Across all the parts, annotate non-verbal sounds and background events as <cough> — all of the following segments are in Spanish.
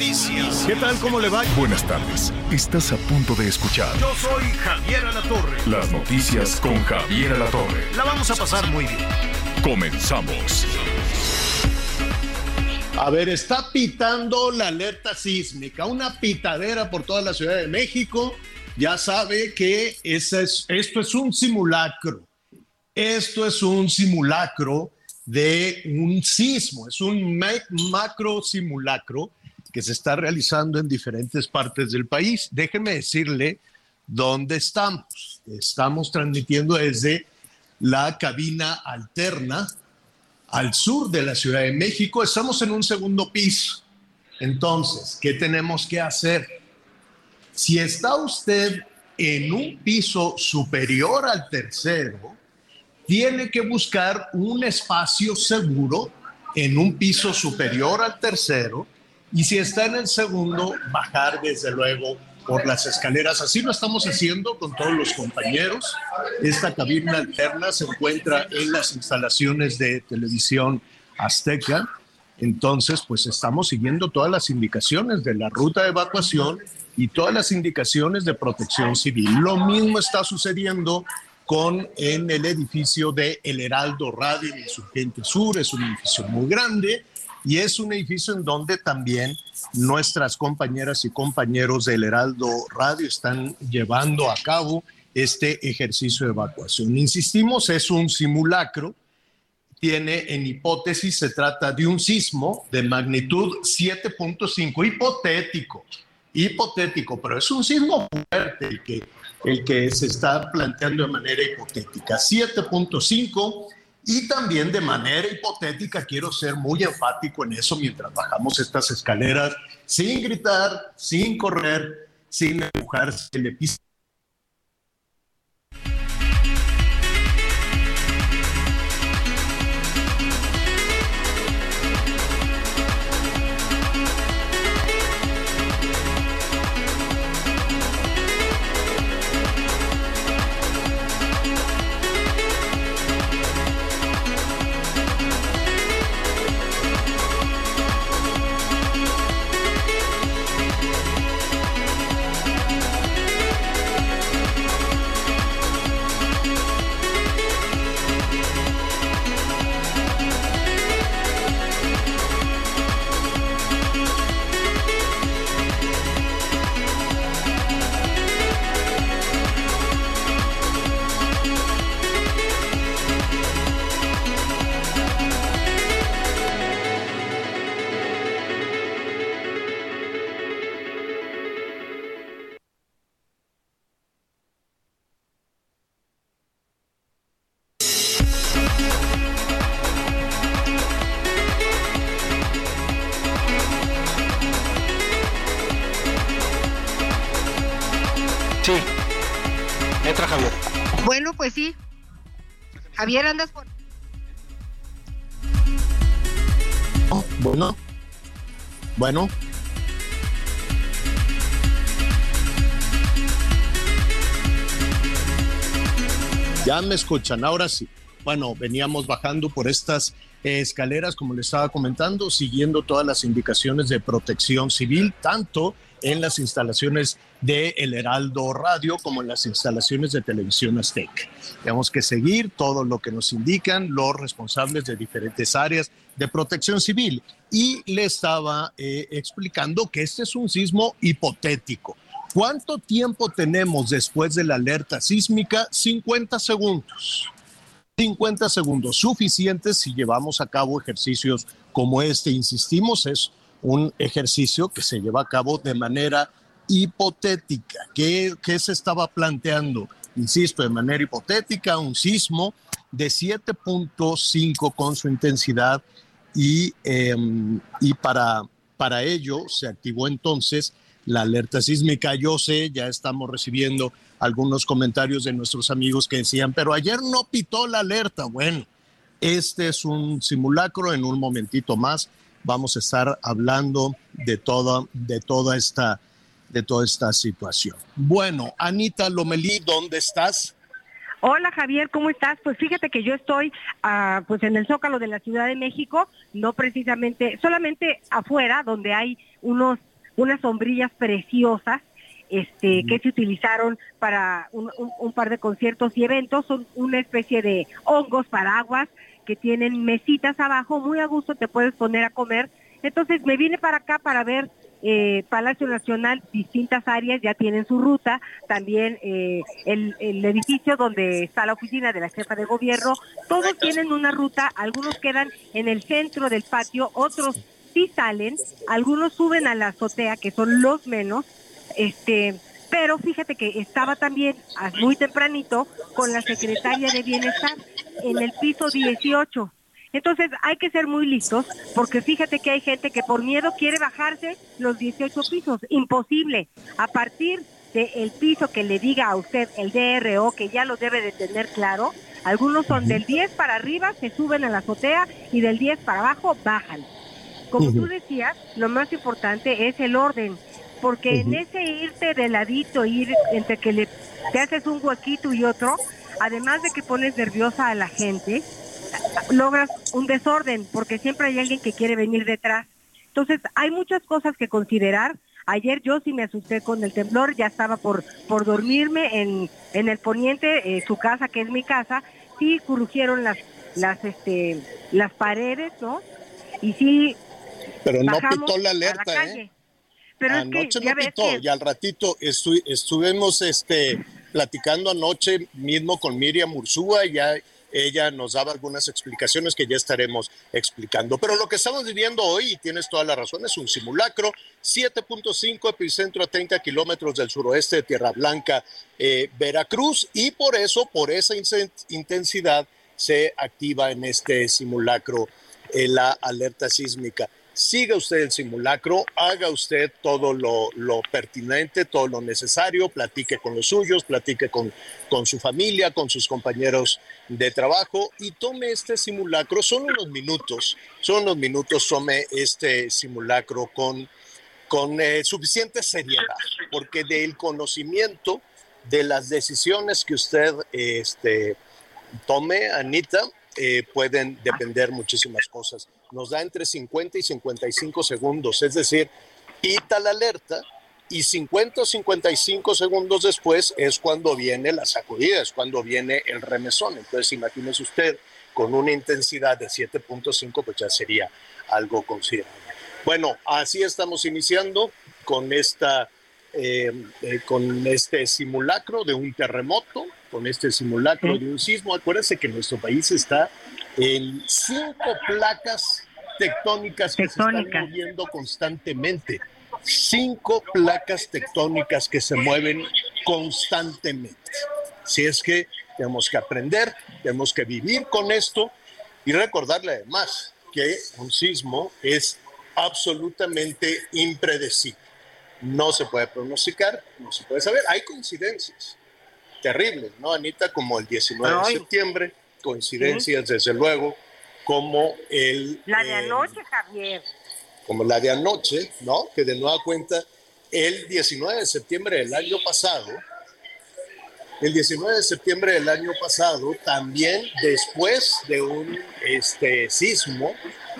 Noticias. ¿Qué tal? ¿Cómo le va? Buenas tardes. Estás a punto de escuchar Yo soy Javier Alatorre. las noticias con Javier Alatorre. La vamos a pasar muy bien. Comenzamos. A ver, está pitando la alerta sísmica, una pitadera por toda la Ciudad de México. Ya sabe que es- esto es un simulacro. Esto es un simulacro de un sismo, es un ma- macro simulacro que se está realizando en diferentes partes del país. Déjeme decirle dónde estamos. Estamos transmitiendo desde la cabina alterna al sur de la Ciudad de México. Estamos en un segundo piso. Entonces, ¿qué tenemos que hacer? Si está usted en un piso superior al tercero, tiene que buscar un espacio seguro en un piso superior al tercero y si está en el segundo, bajar desde luego por las escaleras. Así lo estamos haciendo con todos los compañeros. Esta cabina alterna se encuentra en las instalaciones de televisión azteca. Entonces, pues estamos siguiendo todas las indicaciones de la ruta de evacuación y todas las indicaciones de protección civil. Lo mismo está sucediendo con en el edificio de El Heraldo Radio en Insurgente Sur. Es un edificio muy grande y es un edificio en donde también nuestras compañeras y compañeros del Heraldo Radio están llevando a cabo este ejercicio de evacuación. Insistimos, es un simulacro tiene en hipótesis, se trata de un sismo de magnitud 7.5, hipotético, hipotético, pero es un sismo fuerte el que, el que se está planteando de manera hipotética, 7.5 y también de manera hipotética, quiero ser muy enfático en eso mientras bajamos estas escaleras, sin gritar, sin correr, sin empujarse el piso. Javier, andas por... Oh, Bueno, bueno. Ya me escuchan, ahora sí. Bueno, veníamos bajando por estas escaleras, como les estaba comentando, siguiendo todas las indicaciones de protección civil, tanto en las instalaciones de El Heraldo Radio como en las instalaciones de Televisión Azteca. Tenemos que seguir todo lo que nos indican los responsables de diferentes áreas de protección civil. Y le estaba eh, explicando que este es un sismo hipotético. ¿Cuánto tiempo tenemos después de la alerta sísmica? 50 segundos. 50 segundos suficientes si llevamos a cabo ejercicios como este. Insistimos, es un ejercicio que se lleva a cabo de manera hipotética. ¿Qué, qué se estaba planteando? Insisto, de manera hipotética, un sismo de 7.5 con su intensidad y, em, y para, para ello se activó entonces la alerta sísmica. Yo sé, ya estamos recibiendo algunos comentarios de nuestros amigos que decían, pero ayer no pitó la alerta. Bueno, este es un simulacro. En un momentito más vamos a estar hablando de toda, de toda esta de toda esta situación. Bueno, Anita Lomelí, ¿dónde estás? Hola Javier, ¿cómo estás? Pues fíjate que yo estoy ah, pues en el Zócalo de la Ciudad de México, no precisamente, solamente afuera, donde hay unos, unas sombrillas preciosas este, que se utilizaron para un, un, par de conciertos y eventos, son una especie de hongos, paraguas, que tienen mesitas abajo, muy a gusto te puedes poner a comer. Entonces me vine para acá para ver eh, Palacio Nacional, distintas áreas ya tienen su ruta, también eh, el, edificio donde está la oficina de la jefa de gobierno, todos tienen una ruta, algunos quedan en el centro del patio, otros sí salen, algunos suben a la azotea, que son los menos, este, pero fíjate que estaba también muy tempranito con la secretaria de Bienestar en el piso 18 entonces hay que ser muy listos porque fíjate que hay gente que por miedo quiere bajarse los 18 pisos. Imposible. A partir del piso que le diga a usted el DRO, que ya lo debe de tener claro, algunos son del 10 para arriba, se suben a la azotea y del 10 para abajo bajan. Como tú decías, lo más importante es el orden, porque en ese irte de ladito, ir entre que le, te haces un huequito y otro, además de que pones nerviosa a la gente, logras un desorden porque siempre hay alguien que quiere venir detrás. Entonces, hay muchas cosas que considerar. Ayer yo sí me asusté con el temblor, ya estaba por, por dormirme en, en el poniente, eh, su casa, que es mi casa, sí crujieron las, las, este, las paredes, ¿no? Y sí. Pero no pitó la alerta, ¿eh? Pero anoche no pitó, y al ratito estuvimos este, platicando anoche mismo con Miriam Ursúa, ya ella nos daba algunas explicaciones que ya estaremos explicando. Pero lo que estamos viviendo hoy, y tienes toda la razón, es un simulacro, 7.5 epicentro a 30 kilómetros del suroeste de Tierra Blanca, eh, Veracruz, y por eso, por esa intensidad, se activa en este simulacro eh, la alerta sísmica siga usted el simulacro, haga usted todo lo, pertinente, todo lo necesario, platique con los suyos, platique con, con su familia, con sus compañeros de trabajo y tome este simulacro, son unos minutos, son unos minutos, tome este simulacro con, con eh, suficiente seriedad, porque del conocimiento de las decisiones que usted este, tome, Anita, eh, pueden depender muchísimas cosas. Nos da entre 50 y 55 segundos, es decir, pita la alerta y 50 o 55 segundos después es cuando viene la sacudida, es cuando viene el remesón. Entonces, imagínese usted, con una intensidad de 7.5, pues ya sería algo considerable. Bueno, así estamos iniciando con esta eh, eh, con este simulacro de un terremoto, con este simulacro de un sismo. Acuérdense que nuestro país está en cinco placas tectónicas que se están moviendo constantemente. Cinco placas tectónicas que se mueven constantemente. Si es que tenemos que aprender, tenemos que vivir con esto y recordarle además que un sismo es absolutamente impredecible no se puede pronosticar, no se puede saber. Hay coincidencias terribles, ¿no, Anita? Como el 19 de septiembre, coincidencias, desde luego, como el... La de eh, anoche, Javier. Como la de anoche, ¿no? Que de nueva cuenta, el 19 de septiembre del año pasado, el 19 de septiembre del año pasado, también después de un este, sismo,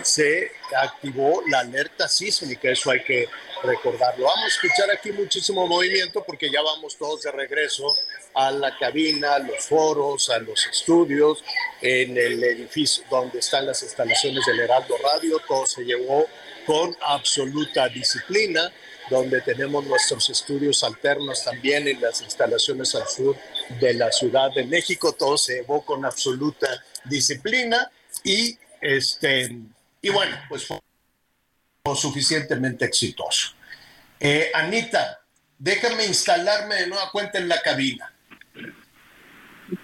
se activó la alerta sísmica, eso hay que recordarlo. Vamos a escuchar aquí muchísimo movimiento porque ya vamos todos de regreso a la cabina, a los foros, a los estudios, en el edificio donde están las instalaciones del Heraldo Radio. Todo se llevó con absoluta disciplina, donde tenemos nuestros estudios alternos también en las instalaciones al sur de la Ciudad de México. Todo se llevó con absoluta disciplina y este y bueno, pues fue suficientemente exitoso. Eh, Anita, déjame instalarme de nueva cuenta en la cabina.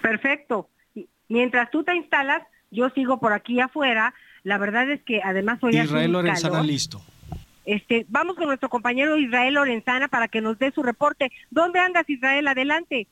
Perfecto. Mientras tú te instalas, yo sigo por aquí afuera La verdad es que además hoy Israel Lorenzana listo. Este, vamos con nuestro compañero Israel Lorenzana para que nos dé su reporte. ¿Dónde andas, Israel? Adelante.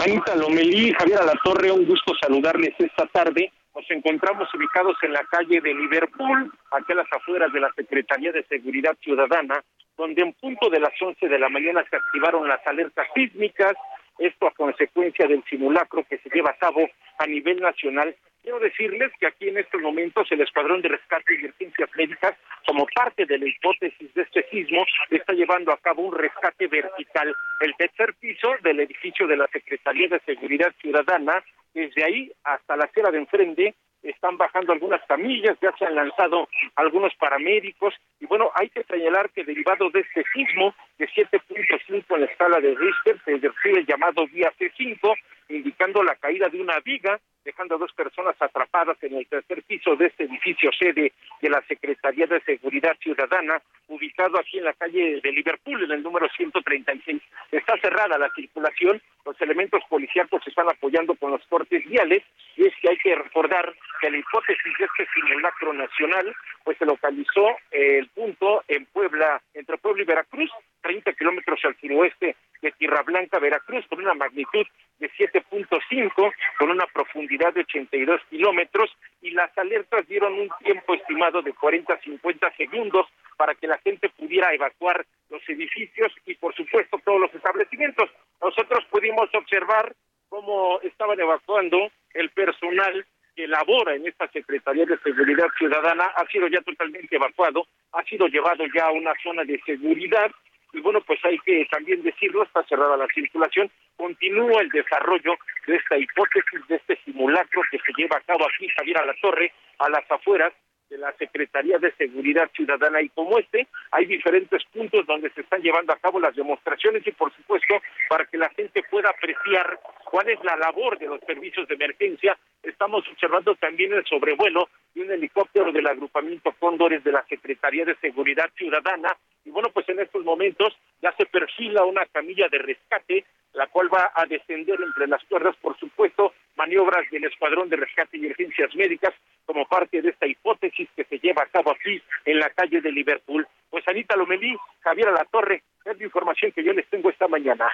Anita Lomelí, Javier Alatorre, un gusto saludarles esta tarde. Nos encontramos ubicados en la calle de Liverpool, aquí a las afueras de la Secretaría de Seguridad Ciudadana, donde en punto de las 11 de la mañana se activaron las alertas sísmicas, esto a consecuencia del simulacro que se lleva a cabo a nivel nacional. Quiero decirles que aquí en estos momentos el Escuadrón de Rescate y Emergencias Médicas, como parte de la hipótesis de este sismo, está llevando a cabo un rescate vertical. El tercer piso del edificio de la Secretaría de Seguridad Ciudadana, desde ahí hasta la acera de enfrente, están bajando algunas camillas, ya se han lanzado algunos paramédicos y bueno, hay que señalar que derivado de este sismo de 7.5 en la escala de Richter se ejerció el llamado vía C5, indicando la caída de una viga, dejando a dos personas atrapadas en el tercer piso de este edificio sede de la Secretaría de Seguridad Ciudadana, ubicado aquí en la calle de Liverpool, en el número 136. Está cerrada la circulación, los elementos policíacos se están apoyando con los cortes viales, y es que hay que recordar que la hipótesis de este simulacro nacional, pues se localizó el punto en Puebla, entre Puebla y Veracruz, 30 kilómetros al suroeste de Tierra Blanca, Veracruz, con una magnitud de 7.5, con una profundidad de 82 kilómetros, y las alertas dieron un tiempo estimado de 40 a 50 segundos para que la gente pudiera evacuar los edificios y, por supuesto, todos los establecimientos. Nosotros pudimos observar cómo estaban evacuando el personal que labora en esta Secretaría de Seguridad Ciudadana ha sido ya totalmente evacuado, ha sido llevado ya a una zona de seguridad y bueno, pues hay que también decirlo, está cerrada la circulación, continúa el desarrollo de esta hipótesis, de este simulacro que se lleva a cabo aquí, Javier a la Torre, a las afueras de la Secretaría de Seguridad Ciudadana. Y como este hay diferentes puntos donde se están llevando a cabo las demostraciones y por supuesto para que la gente pueda apreciar cuál es la labor de los servicios de emergencia. Estamos observando también el sobrevuelo de un helicóptero del agrupamiento Cóndores de la Secretaría de Seguridad Ciudadana. Y bueno pues en estos momentos ya se perfila una camilla de rescate la cual va a descender entre las cuerdas, por supuesto, maniobras del Escuadrón de Rescate y Emergencias Médicas como parte de esta hipótesis que se lleva a cabo aquí en la calle de Liverpool. Pues Anita Lomelí, Javier Alatorre, es la información que yo les tengo esta mañana.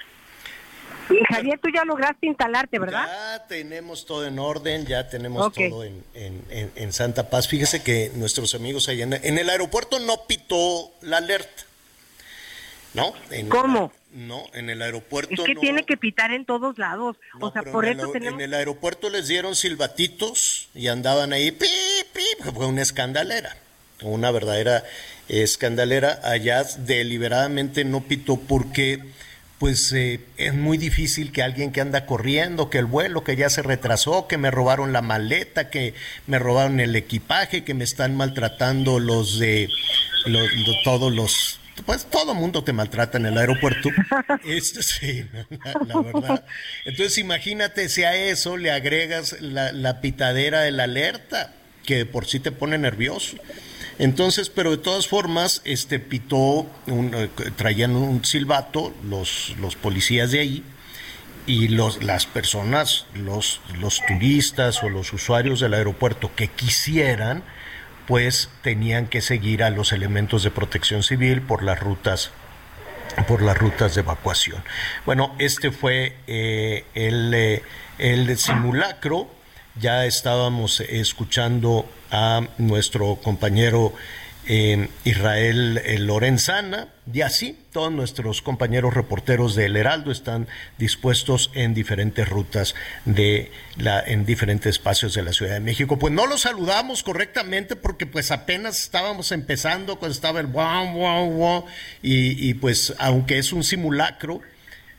Y Javier, tú ya lograste instalarte, ¿verdad? Ya tenemos todo en orden, ya tenemos todo en, en, Santa Paz. Fíjese que nuestros amigos allá en, el aeropuerto no pitó la alerta. ¿No? ¿Cómo? No, en el aeropuerto. Es que tiene que pitar en todos lados. o sea, por eso tenemos. En el aeropuerto les dieron silbatitos y andaban ahí, pi, fue una escandalera, una verdadera escandalera. Allá deliberadamente no pitó porque pues eh, es muy difícil que alguien que anda corriendo, que el vuelo que ya se retrasó, que me robaron la maleta, que me robaron el equipaje, que me están maltratando los de todos los pues todo mundo te maltrata en el aeropuerto. <laughs> Esto sí, la, verdad. Entonces imagínate si a eso le agregas la, pitadera de la alerta, que por sí te pone nervioso. Entonces, pero de todas formas, este pitó, eh, traían un silbato los, los policías de ahí y los, las personas, los, los turistas o los usuarios del aeropuerto que quisieran, pues tenían que seguir a los elementos de protección civil por las rutas por las rutas de evacuación. Bueno, este fue eh, el, eh, el simulacro. Ya estábamos escuchando a nuestro compañero Israel eh, Lorenzana, y así todos nuestros compañeros reporteros del Heraldo están dispuestos en diferentes rutas de la, en diferentes espacios de la Ciudad de México. Pues no los saludamos correctamente porque pues apenas estábamos empezando cuando estaba el wow, wow, wow, y, y pues aunque es un simulacro,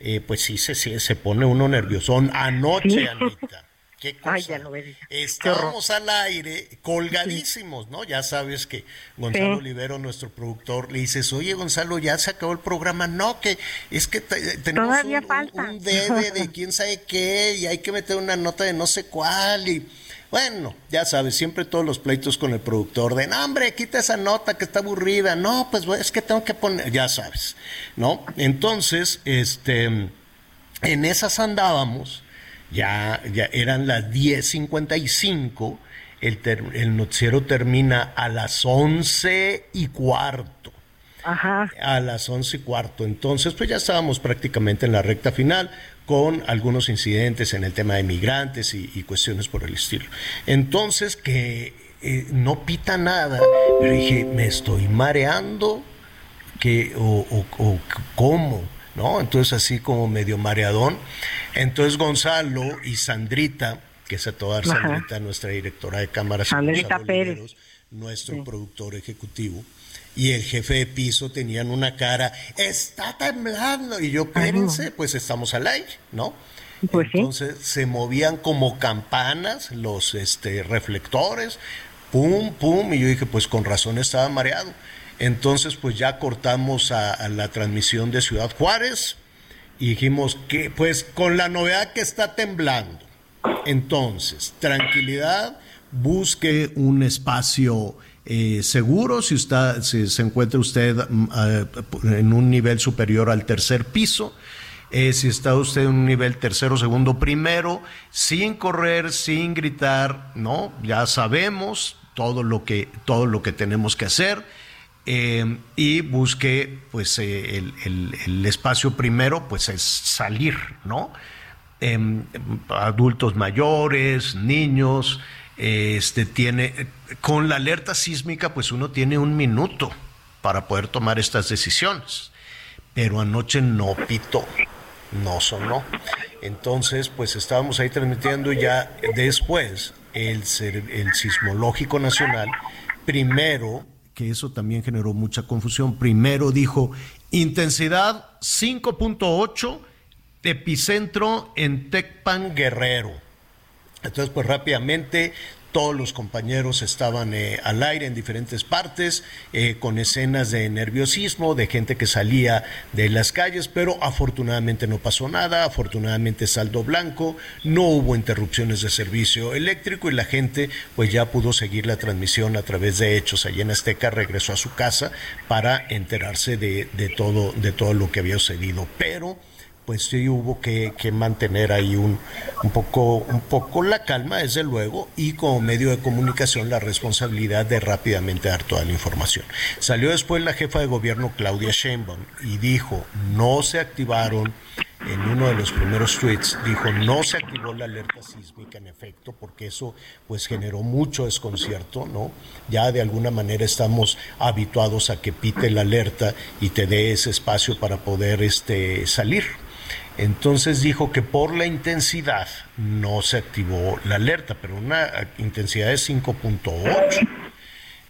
eh, pues sí se, se, pone uno nervioso. Anoche, Anita Qué cosa. Estábamos al aire colgadísimos, ¿no? Ya sabes que Gonzalo Olivero, nuestro productor, le dices, oye Gonzalo, ya se acabó el programa. No, que es que tenemos un, un, debe de <laughs> quién sabe qué y hay que meter una nota de no sé cuál y... Bueno, ya sabes, siempre todos los pleitos con el productor de, no, hombre, quita esa nota que está aburrida. No, pues es que tengo que poner, ya sabes, ¿no? Entonces, este, en esas andábamos ya, ya eran las 10.55 el, el noticiero termina a las once y cuarto. Ajá. A las once y cuarto. Entonces, pues ya estábamos prácticamente en la recta final con algunos incidentes en el tema de migrantes y, cuestiones por el estilo. Entonces, que eh, no pita nada, pero dije, me estoy mareando, que, o, o, cómo, ¿no? Entonces, así como medio mareadón. Entonces, Gonzalo y Sandrita, que es a toda Sandrita, nuestra directora de cámaras, Sandrita Pérez, nuestro productor ejecutivo, y el jefe de piso tenían una cara, está temblando, y yo, espérense, pues estamos al aire, ¿no? Pues Entonces se movían como campanas los este, reflectores, pum, pum, y yo dije, pues con razón estaba mareado. Entonces, pues ya cortamos a, la transmisión de Ciudad Juárez y dijimos que, pues con la novedad que está temblando. Entonces, tranquilidad, busque un espacio eh, seguro si, está, si se encuentra usted mm, en un nivel superior al tercer piso. Eh, si está usted en un nivel tercero, segundo, primero, sin correr, sin gritar, ¿no? Ya sabemos todo lo que, todo lo que tenemos que hacer. Eh, y busque, pues, el, el, espacio primero, pues, es salir, ¿no? Em, adultos mayores, niños, este tiene con la alerta sísmica pues uno tiene un minuto para poder tomar estas decisiones pero anoche no pitó no sonó entonces pues estábamos ahí transmitiendo ya después el, el sismológico nacional primero que eso también generó mucha confusión. Primero dijo intensidad 5.8 epicentro en Tecpan Guerrero. Entonces, pues rápidamente todos los compañeros estaban eh, al aire en diferentes partes, eh, con escenas de nerviosismo, de gente que salía de las calles, pero afortunadamente no pasó nada, afortunadamente saldo blanco, no hubo interrupciones de servicio eléctrico y la gente pues ya pudo seguir la transmisión a través de hechos. Allí en Azteca regresó a su casa para enterarse de, de todo, de todo lo que había sucedido. Pero pues sí hubo que, mantener ahí un, un, poco, un poco la calma, desde luego, y como medio de comunicación la responsabilidad de rápidamente dar toda la información. Salió después la jefa de gobierno Claudia Sheinbaum y dijo, no se activaron, en uno de los primeros tweets, dijo, no se activó la alerta sísmica en efecto, porque eso pues generó mucho desconcierto, ¿no? Ya de alguna manera estamos habituados a que pite la alerta y te dé ese espacio para poder este, salir, entonces dijo que por la intensidad no se activó la alerta, pero una intensidad de 5.8.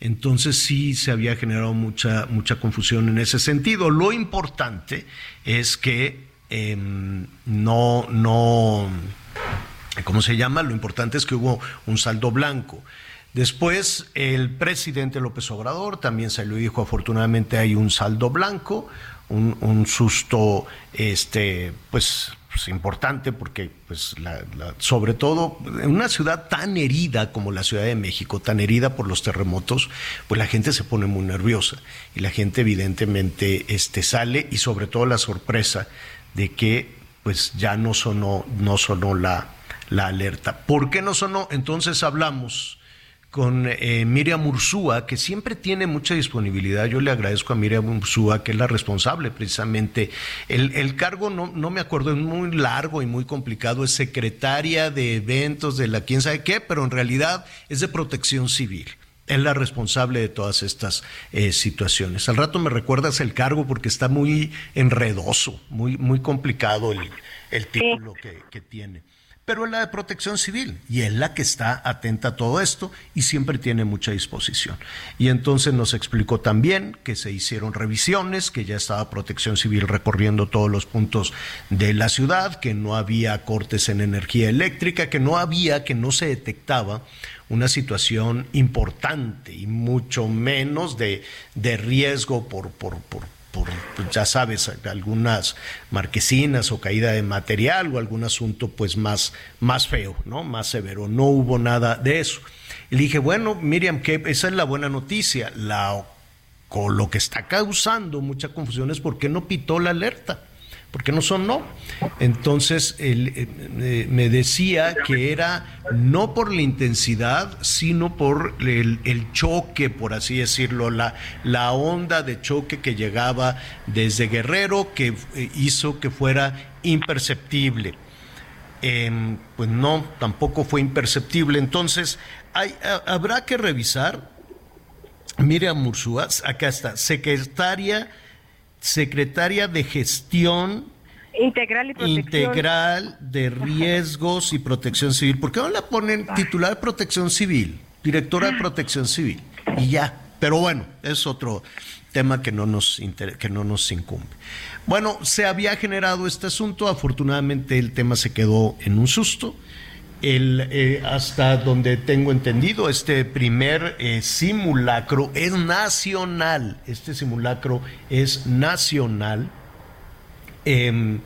Entonces sí se había generado mucha, mucha confusión en ese sentido. Lo importante es que em, no, no, ¿cómo se llama? Lo importante es que hubo un saldo blanco. Después el presidente López Obrador también se lo dijo, afortunadamente hay un saldo blanco, un, susto este pues, pues, importante porque pues sobre todo en una ciudad tan herida como la Ciudad de México, tan herida por los terremotos, pues la gente se pone muy nerviosa y la gente evidentemente este sale y sobre todo la sorpresa de que pues ya no sonó no sonó la la alerta. ¿Por qué no sonó? Entonces hablamos con eh, Miriam Ursúa, que siempre tiene mucha disponibilidad. Yo le agradezco a Miriam Ursúa, que es la responsable precisamente. El, cargo, no, no me acuerdo, es muy largo y muy complicado, es secretaria de eventos de la quién sabe qué, pero en realidad es de protección civil es la responsable de todas estas eh, situaciones. Al rato me recuerdas el cargo porque está muy enredoso, muy, muy complicado el, el título que, que tiene pero es la de protección civil y es la que está atenta a todo esto y siempre tiene mucha disposición. Y entonces nos explicó también que se hicieron revisiones, que ya estaba protección civil recorriendo todos los puntos de la ciudad, que no había cortes en energía eléctrica, que no había, que no se detectaba una situación importante y mucho menos de, de riesgo por, por, por por, pues, ya sabes, algunas marquesinas o caída de material o algún asunto pues más, más feo, ¿no? Más severo. No hubo nada de eso. Y dije, bueno, Miriam, que esa es la buena noticia. La, lo que está causando mucha confusión es por qué no pitó la alerta. Porque no son no. Entonces eh, eh, me decía que era no por la intensidad, sino por el, choque, por así decirlo, la, la onda de choque que llegaba desde Guerrero que eh, hizo que fuera imperceptible. Em, pues no, tampoco fue imperceptible. Entonces, habrá que revisar. Miriam Mursúa, acá está, secretaria secretaria de gestión integral, y integral de riesgos y protección civil. ¿Por qué no la ponen titular de protección civil, directora de protección civil? Y ya. Pero bueno, es otro tema que no nos, que no nos incumbe. Bueno, se había generado este asunto, afortunadamente el tema se quedó en un susto eh, hasta donde tengo entendido, este primer eh, simulacro es nacional. Este simulacro es nacional. Em,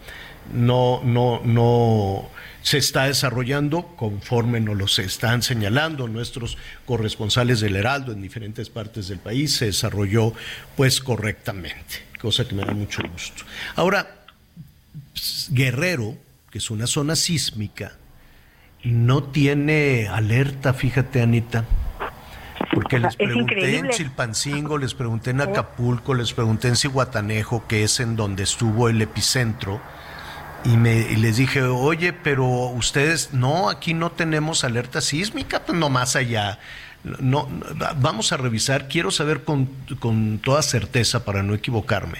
no, no, no se está desarrollando conforme nos lo están señalando nuestros corresponsales del Heraldo en diferentes partes del país. Se desarrolló pues correctamente, cosa que me da mucho gusto. Ahora, Guerrero, que es una zona sísmica, no tiene alerta, fíjate, Anita. Porque les pregunté en Chilpancingo, les pregunté en Acapulco, les pregunté en Cihuatanejo, que es en donde estuvo el epicentro, y, me, y les dije, oye, pero ustedes, no, aquí no tenemos alerta sísmica, pues no más allá no, vamos a revisar, quiero saber con, con, toda certeza para no equivocarme,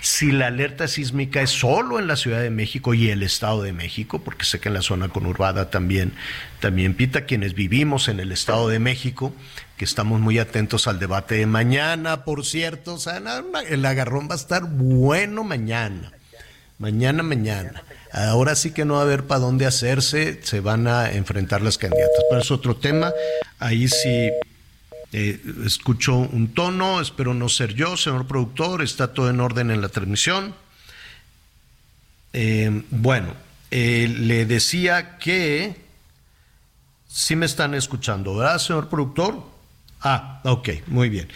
si la alerta sísmica es solo en la Ciudad de México y el Estado de México, porque sé que en la zona conurbada también, también pita quienes vivimos en el Estado de México, que estamos muy atentos al debate de mañana, por cierto, el agarrón va a estar bueno mañana, mañana, mañana. Ahora sí que no va a haber para dónde hacerse, se van a enfrentar las candidatas. Pero es otro tema. Ahí sí eh, escucho un tono, espero no ser yo, señor productor, está todo en orden en la transmisión. Eh, bueno, eh, le decía que sí me están escuchando, ¿verdad, señor productor? Ah, ok, muy bien.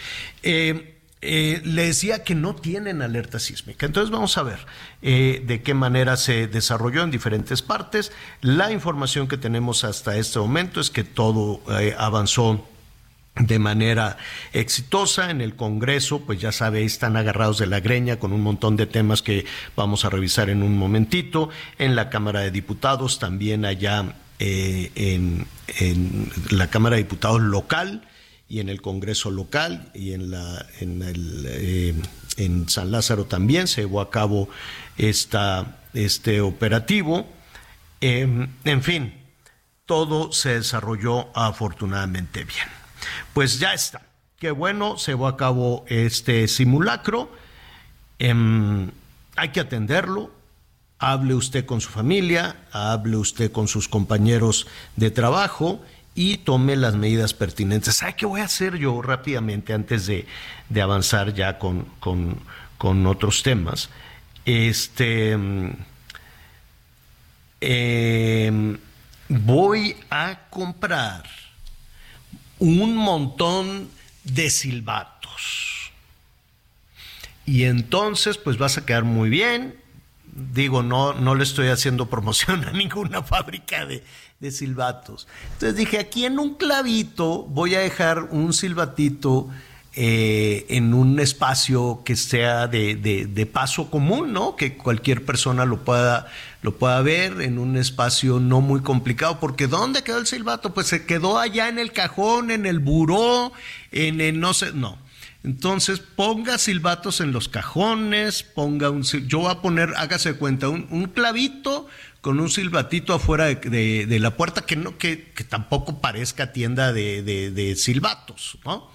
Eh, le decía que no tienen alerta sísmica. Entonces vamos a ver eh, de qué manera se desarrolló en diferentes partes. La información que tenemos hasta este momento es que todo eh, avanzó de manera exitosa en el Congreso, pues ya sabe, están agarrados de la greña con un montón de temas que vamos a revisar en un momentito. En la Cámara de Diputados, también allá en, en la Cámara de Diputados local, y en el Congreso local y en, la, en, el, eh, en San Lázaro también se llevó a cabo esta, este operativo. Em, en fin, todo se desarrolló afortunadamente bien. Pues ya está. Qué bueno, se llevó a cabo este simulacro. Em, hay que atenderlo. Hable usted con su familia, hable usted con sus compañeros de trabajo y tome las medidas pertinentes. ¿Sabe qué voy a hacer yo rápidamente antes de, avanzar ya con, con, otros temas? Este, em, voy a comprar un montón de silbatos. Y entonces, pues vas a quedar muy bien. Digo, no, no le estoy haciendo promoción <laughs> a ninguna fábrica de, de silbatos. Entonces dije, aquí en un clavito voy a dejar un silbatito eh, en un espacio que sea de, paso común, ¿no? Que cualquier persona lo pueda, lo pueda ver en un espacio no muy complicado, porque ¿dónde quedó el silbato? Pues se quedó allá en el cajón, en el buró, en el no sé, no. Entonces ponga silbatos en los cajones, ponga un, yo voy a poner, hágase cuenta, un, un clavito con un silbatito afuera de, la puerta que, no, que, tampoco parezca tienda de, silbatos, ¿no?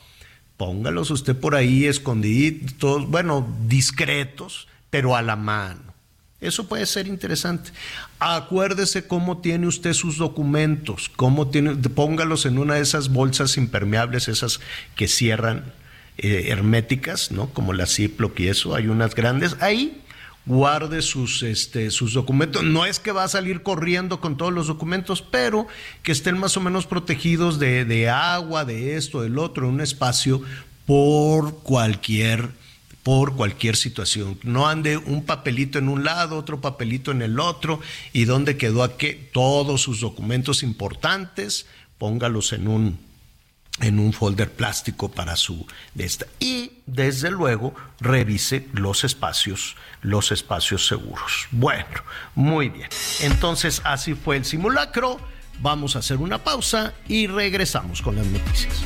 Póngalos usted por ahí escondiditos, bueno, discretos, pero a la mano. Eso puede ser interesante. Acuérdese cómo tiene usted sus documentos, cómo tiene, póngalos en una de esas bolsas impermeables, esas que cierran eh, herméticas, ¿no? Como la Ziploc y eso, hay unas grandes. Ahí guarde sus, este, sus documentos. No es que va a salir corriendo con todos los documentos, pero que estén más o menos protegidos de, agua, de esto, del otro, en un espacio por cualquier por cualquier situación. No ande un papelito en un lado, otro papelito en el otro, y dónde quedó aquí todos sus documentos importantes, póngalos en un en un folder plástico para su esta y desde luego revise los espacios los espacios seguros. Bueno, muy bien. Entonces así fue el simulacro. Vamos a hacer una pausa y regresamos con las noticias.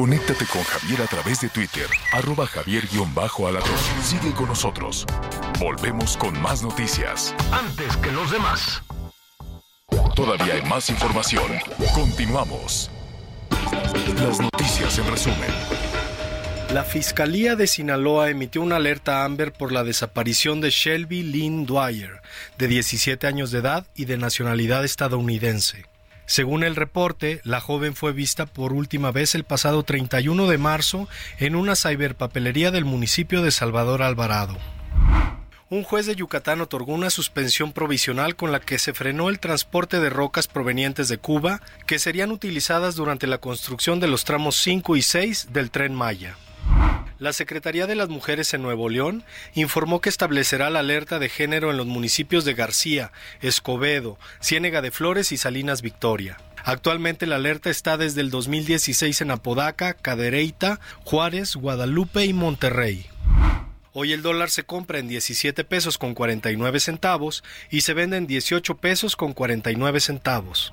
Conéctate con Javier a través de Twitter, arroba javier-alatón. Sigue con nosotros. Volvemos con más noticias. Antes que los demás. Todavía hay más información. Continuamos. Las noticias en resumen. La Fiscalía de Sinaloa emitió una alerta Amber por la desaparición de Shelby Lynn Dwyer, de 17 años de edad y de nacionalidad estadounidense. Según el reporte, la joven fue vista por última vez el pasado 31 de marzo en una ciberpapelería del municipio de Salvador Alvarado. Un juez de Yucatán otorgó una suspensión provisional con la que se frenó el transporte de rocas provenientes de Cuba que serían utilizadas durante la construcción de los tramos 5 y 6 del tren Maya. La Secretaría de las Mujeres en Nuevo León informó que establecerá la alerta de género en los municipios de García, Escobedo, Ciénega de Flores y Salinas Victoria. Actualmente la alerta está desde el 2016 en Apodaca, Cadereyta, Juárez, Guadalupe y Monterrey. Hoy el dólar se compra en 17 pesos con 49 centavos y se vende en 18 pesos con 49 centavos.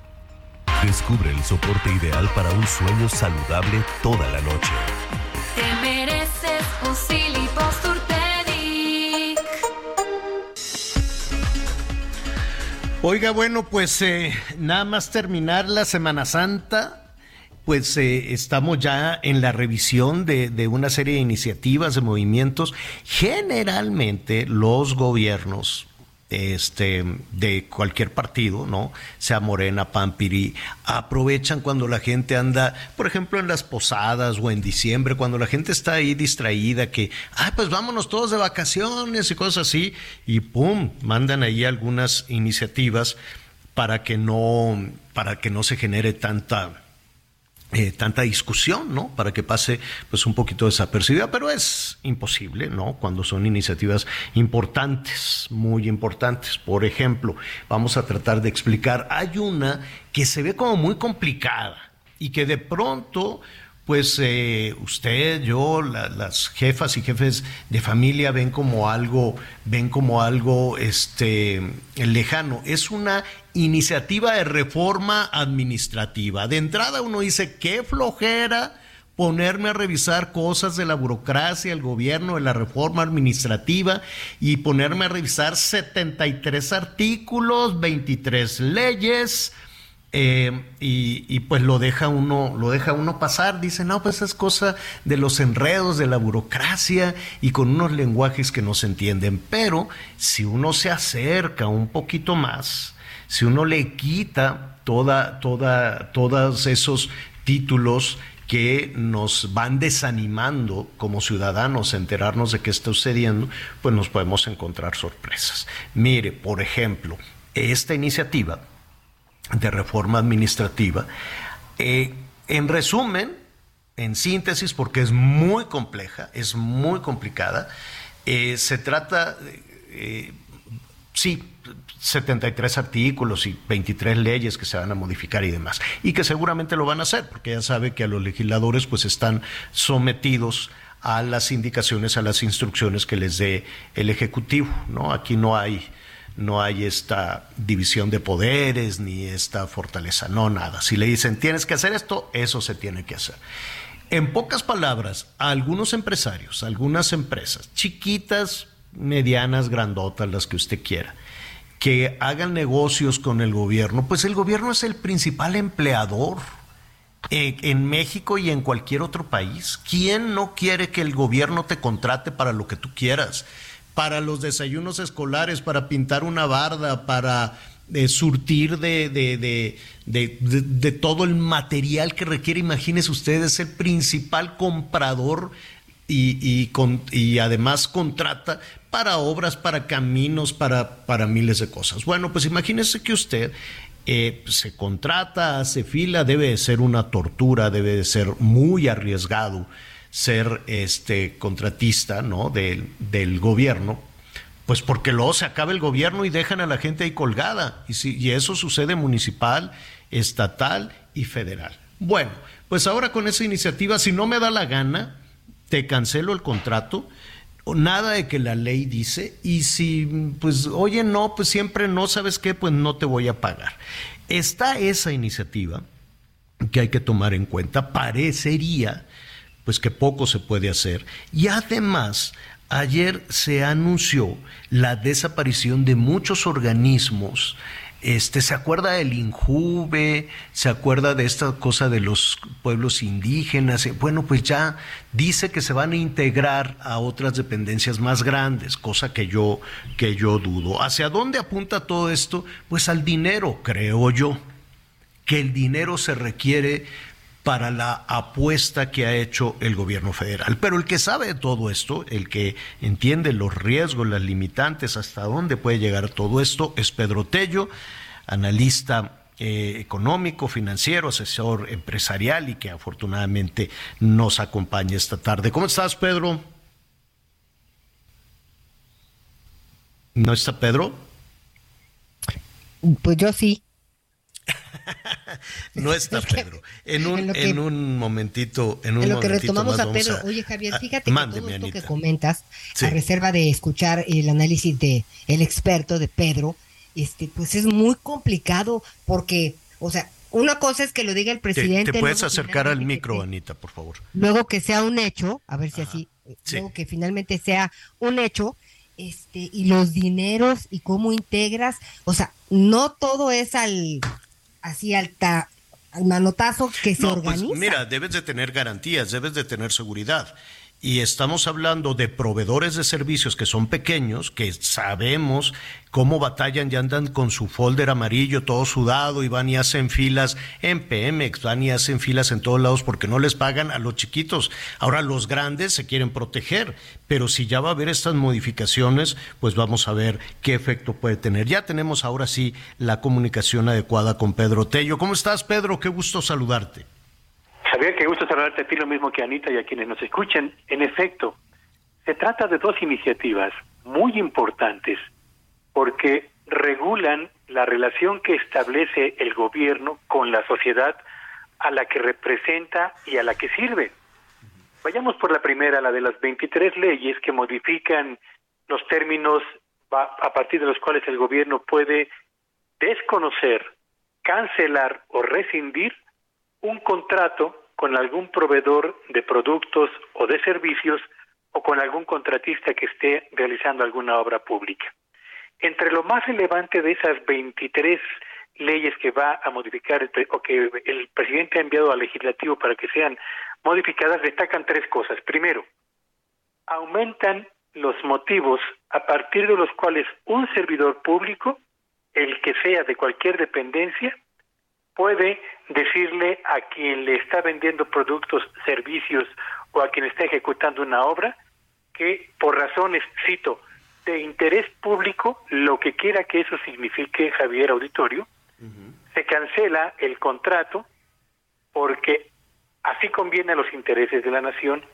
Descubre el soporte ideal para un sueño saludable toda la noche. Oiga, bueno, pues eh, nada más terminar la Semana Santa, pues eh, estamos ya en la revisión de, de, una serie de iniciativas, de movimientos. Generalmente los gobiernos este, de cualquier partido, ¿no? Sea Morena, Pampiri, aprovechan cuando la gente anda, por ejemplo, en las posadas o en diciembre, cuando la gente está ahí distraída, que, ah, pues vámonos todos de vacaciones y cosas así, y pum, mandan ahí algunas iniciativas para que no, para que no se genere tanta eh, tanta discusión, ¿no? Para que pase pues un poquito desapercibida, pero es imposible, ¿no? Cuando son iniciativas importantes, muy importantes. Por ejemplo, vamos a tratar de explicar, hay una que se ve como muy complicada y que de pronto pues eh, usted, yo, las jefas y jefes de familia ven como algo, ven como algo este, lejano. Es una iniciativa de reforma administrativa. De entrada uno dice, qué flojera ponerme a revisar cosas de la burocracia, el gobierno, de la reforma administrativa y ponerme a revisar 73 artículos, 23 leyes, eh, y, pues lo deja uno, lo deja uno pasar, dice, no, pues es cosa de los enredos de la burocracia y con unos lenguajes que no se entienden. Pero si uno se acerca un poquito más, si uno le quita toda, toda, todos esos títulos que nos van desanimando como ciudadanos a enterarnos de qué está sucediendo, pues nos podemos encontrar sorpresas. Mire, por ejemplo, esta iniciativa de reforma administrativa. Eh, en resumen, en síntesis, porque es muy compleja, es muy complicada, eh, se trata, eh, sí, 73 artículos y 23 leyes que se van a modificar y demás, y que seguramente lo van a hacer, porque ya sabe que a los legisladores pues están sometidos a las indicaciones, a las instrucciones que les dé el Ejecutivo, ¿no? Aquí no hay no hay esta división de poderes ni esta fortaleza, no nada. Si le dicen tienes que hacer esto, eso se tiene que hacer. En pocas palabras, a algunos empresarios, algunas empresas, chiquitas, medianas, grandotas, las que usted quiera, que hagan negocios con el gobierno, pues el gobierno es el principal empleador eh, en México y en cualquier otro país. ¿Quién no quiere que el gobierno te contrate para lo que tú quieras? Para los desayunos escolares, para pintar una barda, para eh, surtir de, de, de, todo el material que requiere. Imagínese usted, es el principal comprador y, y, con, y además contrata para obras, para caminos, para, para miles de cosas. Bueno, pues imagínese que usted eh, se contrata, hace fila, debe de ser una tortura, debe de ser muy arriesgado ser este contratista ¿no? del, del gobierno, pues porque luego se acaba el gobierno y dejan a la gente ahí colgada. Y, si, y eso sucede municipal, estatal y federal. Bueno, pues ahora con esa iniciativa, si no me da la gana, te cancelo el contrato, nada de que la ley dice, y si, pues, oye, no, pues siempre no, ¿sabes qué? Pues no te voy a pagar. Está esa iniciativa que hay que tomar en cuenta, parecería, pues que poco se puede hacer, y además, ayer se anunció la desaparición de muchos organismos este, se acuerda del Injuve, se acuerda de esta cosa de los pueblos indígenas. Bueno, pues ya dice que se van a integrar a otras dependencias más grandes, cosa que yo, que yo dudo. ¿Hacia dónde apunta todo esto? Pues al dinero, creo yo. Que el dinero se requiere para la apuesta que ha hecho el gobierno federal. Pero el que sabe de todo esto, el que entiende los riesgos, las limitantes, hasta dónde puede llegar todo esto, es Pedro Tello, analista eh, económico, financiero, asesor empresarial y que afortunadamente nos acompaña esta tarde. ¿Cómo estás, Pedro? ¿No está Pedro? Pues yo sí. No está <laughs> Pedro. En un, en, un momentito, en un lo que retomamos a Pedro. Oye, Javier, fíjate que todo esto que comentas, a reserva de escuchar el análisis de el experto de Pedro, este, pues es muy complicado porque, o sea, una cosa es que lo diga el presidente. Te, puedes acercar al micro, Anita, por favor. Luego que sea un hecho, a ver si así, luego que finalmente sea un hecho, este, y los dineros y cómo integras, o sea, no todo es al así alta al manotazo que se pues, organiza. mira, debes de tener garantías, debes de tener seguridad. Y estamos hablando de proveedores de servicios que son pequeños, que sabemos cómo batallan y andan con su folder amarillo todo sudado y van y hacen filas en Pemex, van y hacen filas en todos lados porque no les pagan a los chiquitos. Ahora los grandes se quieren proteger, pero si ya va a haber estas modificaciones, pues vamos a ver qué efecto puede tener. Ya tenemos ahora sí la comunicación adecuada con Pedro Tello. ¿Cómo estás, Pedro? Qué gusto saludarte. Javier, qué gusto saludarte a ti lo mismo que Anita y a quienes nos escuchen. En efecto, se trata de dos iniciativas muy importantes porque regulan la relación que establece el gobierno con la sociedad a la que representa y a la que sirve. Vayamos por la primera, la de las 23 leyes que modifican los términos a partir de los cuales el gobierno puede desconocer, cancelar o rescindir un contrato con algún proveedor de productos o de servicios o con algún contratista que esté realizando alguna obra pública. Entre lo más relevante de esas 23 leyes que va a modificar o que el presidente ha enviado al legislativo para que sean modificadas destacan tres cosas. Primero, aumentan los motivos a partir de los cuales un servidor público, el que sea de cualquier dependencia, puede decirle a quien le está vendiendo productos, servicios o a quien está ejecutando una obra que por razones, cito, de interés público, lo que quiera que eso signifique, Javier Auditorio, se cancela el contrato porque así conviene a los intereses de la nación.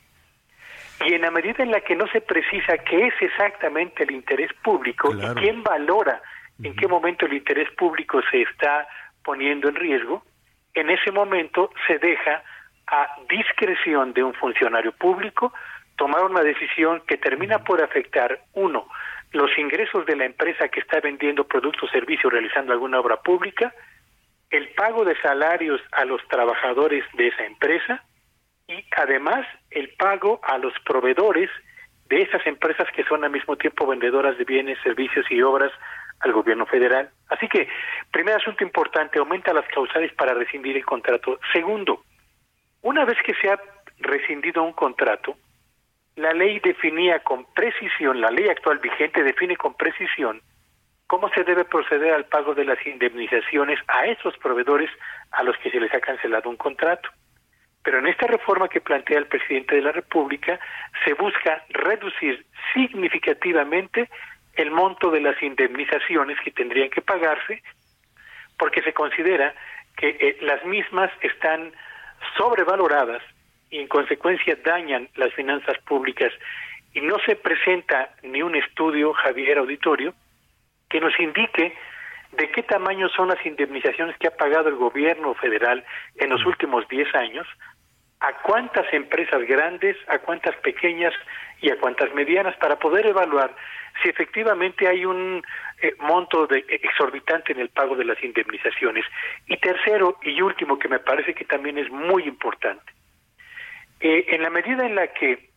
Y en la medida en la que no se precisa qué es exactamente el interés público y quién valora en qué momento el interés público se está poniendo en riesgo, en ese momento se deja a discreción de un funcionario público tomar una decisión que termina por afectar, uno, los ingresos de la empresa que está vendiendo productos, servicios, realizando alguna obra pública, el pago de salarios a los trabajadores de esa empresa y además el pago a los proveedores de esas empresas que son al mismo tiempo vendedoras de bienes, servicios y obras al gobierno federal. Así que, primer asunto importante, aumenta las causales para rescindir el contrato. Segundo, una vez que se ha rescindido un contrato, la ley definía con precisión, la ley actual vigente define con precisión cómo se debe proceder al pago de las indemnizaciones a esos proveedores a los que se les ha cancelado un contrato. Pero en esta reforma que plantea el presidente de la República se busca reducir significativamente el monto de las indemnizaciones que tendrían que pagarse porque se considera que eh, las mismas están sobrevaloradas y en consecuencia dañan las finanzas públicas. Y no se presenta ni un estudio, Javier Auditorio, que nos indique de qué tamaño son las indemnizaciones que ha pagado el gobierno federal en los últimos 10 años, a cuántas empresas grandes, a cuántas pequeñas y a cuántas medianas, para poder evaluar si efectivamente hay un eh, monto de, exorbitante en el pago de las indemnizaciones. Y tercero y último, que me parece que también es muy importante, eh, en la medida en la que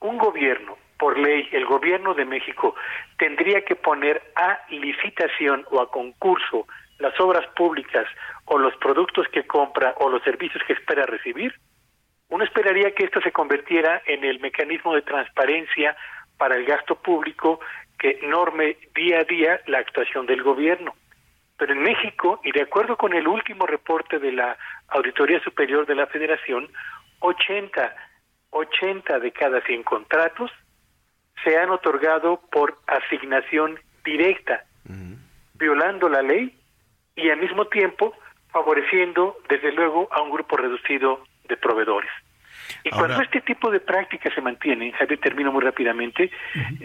un gobierno, por ley, el gobierno de México, tendría que poner a licitación o a concurso las obras públicas o los productos que compra o los servicios que espera recibir, uno esperaría que esto se convirtiera en el mecanismo de transparencia para el gasto público que norme día a día la actuación del gobierno. Pero en México, y de acuerdo con el último reporte de la Auditoría Superior de la Federación, 80, 80 de cada 100 contratos se han otorgado por asignación directa, violando la ley y al mismo tiempo favoreciendo, desde luego, a un grupo reducido de proveedores. Y cuando este tipo de prácticas se mantienen, Javier, termino muy rápidamente,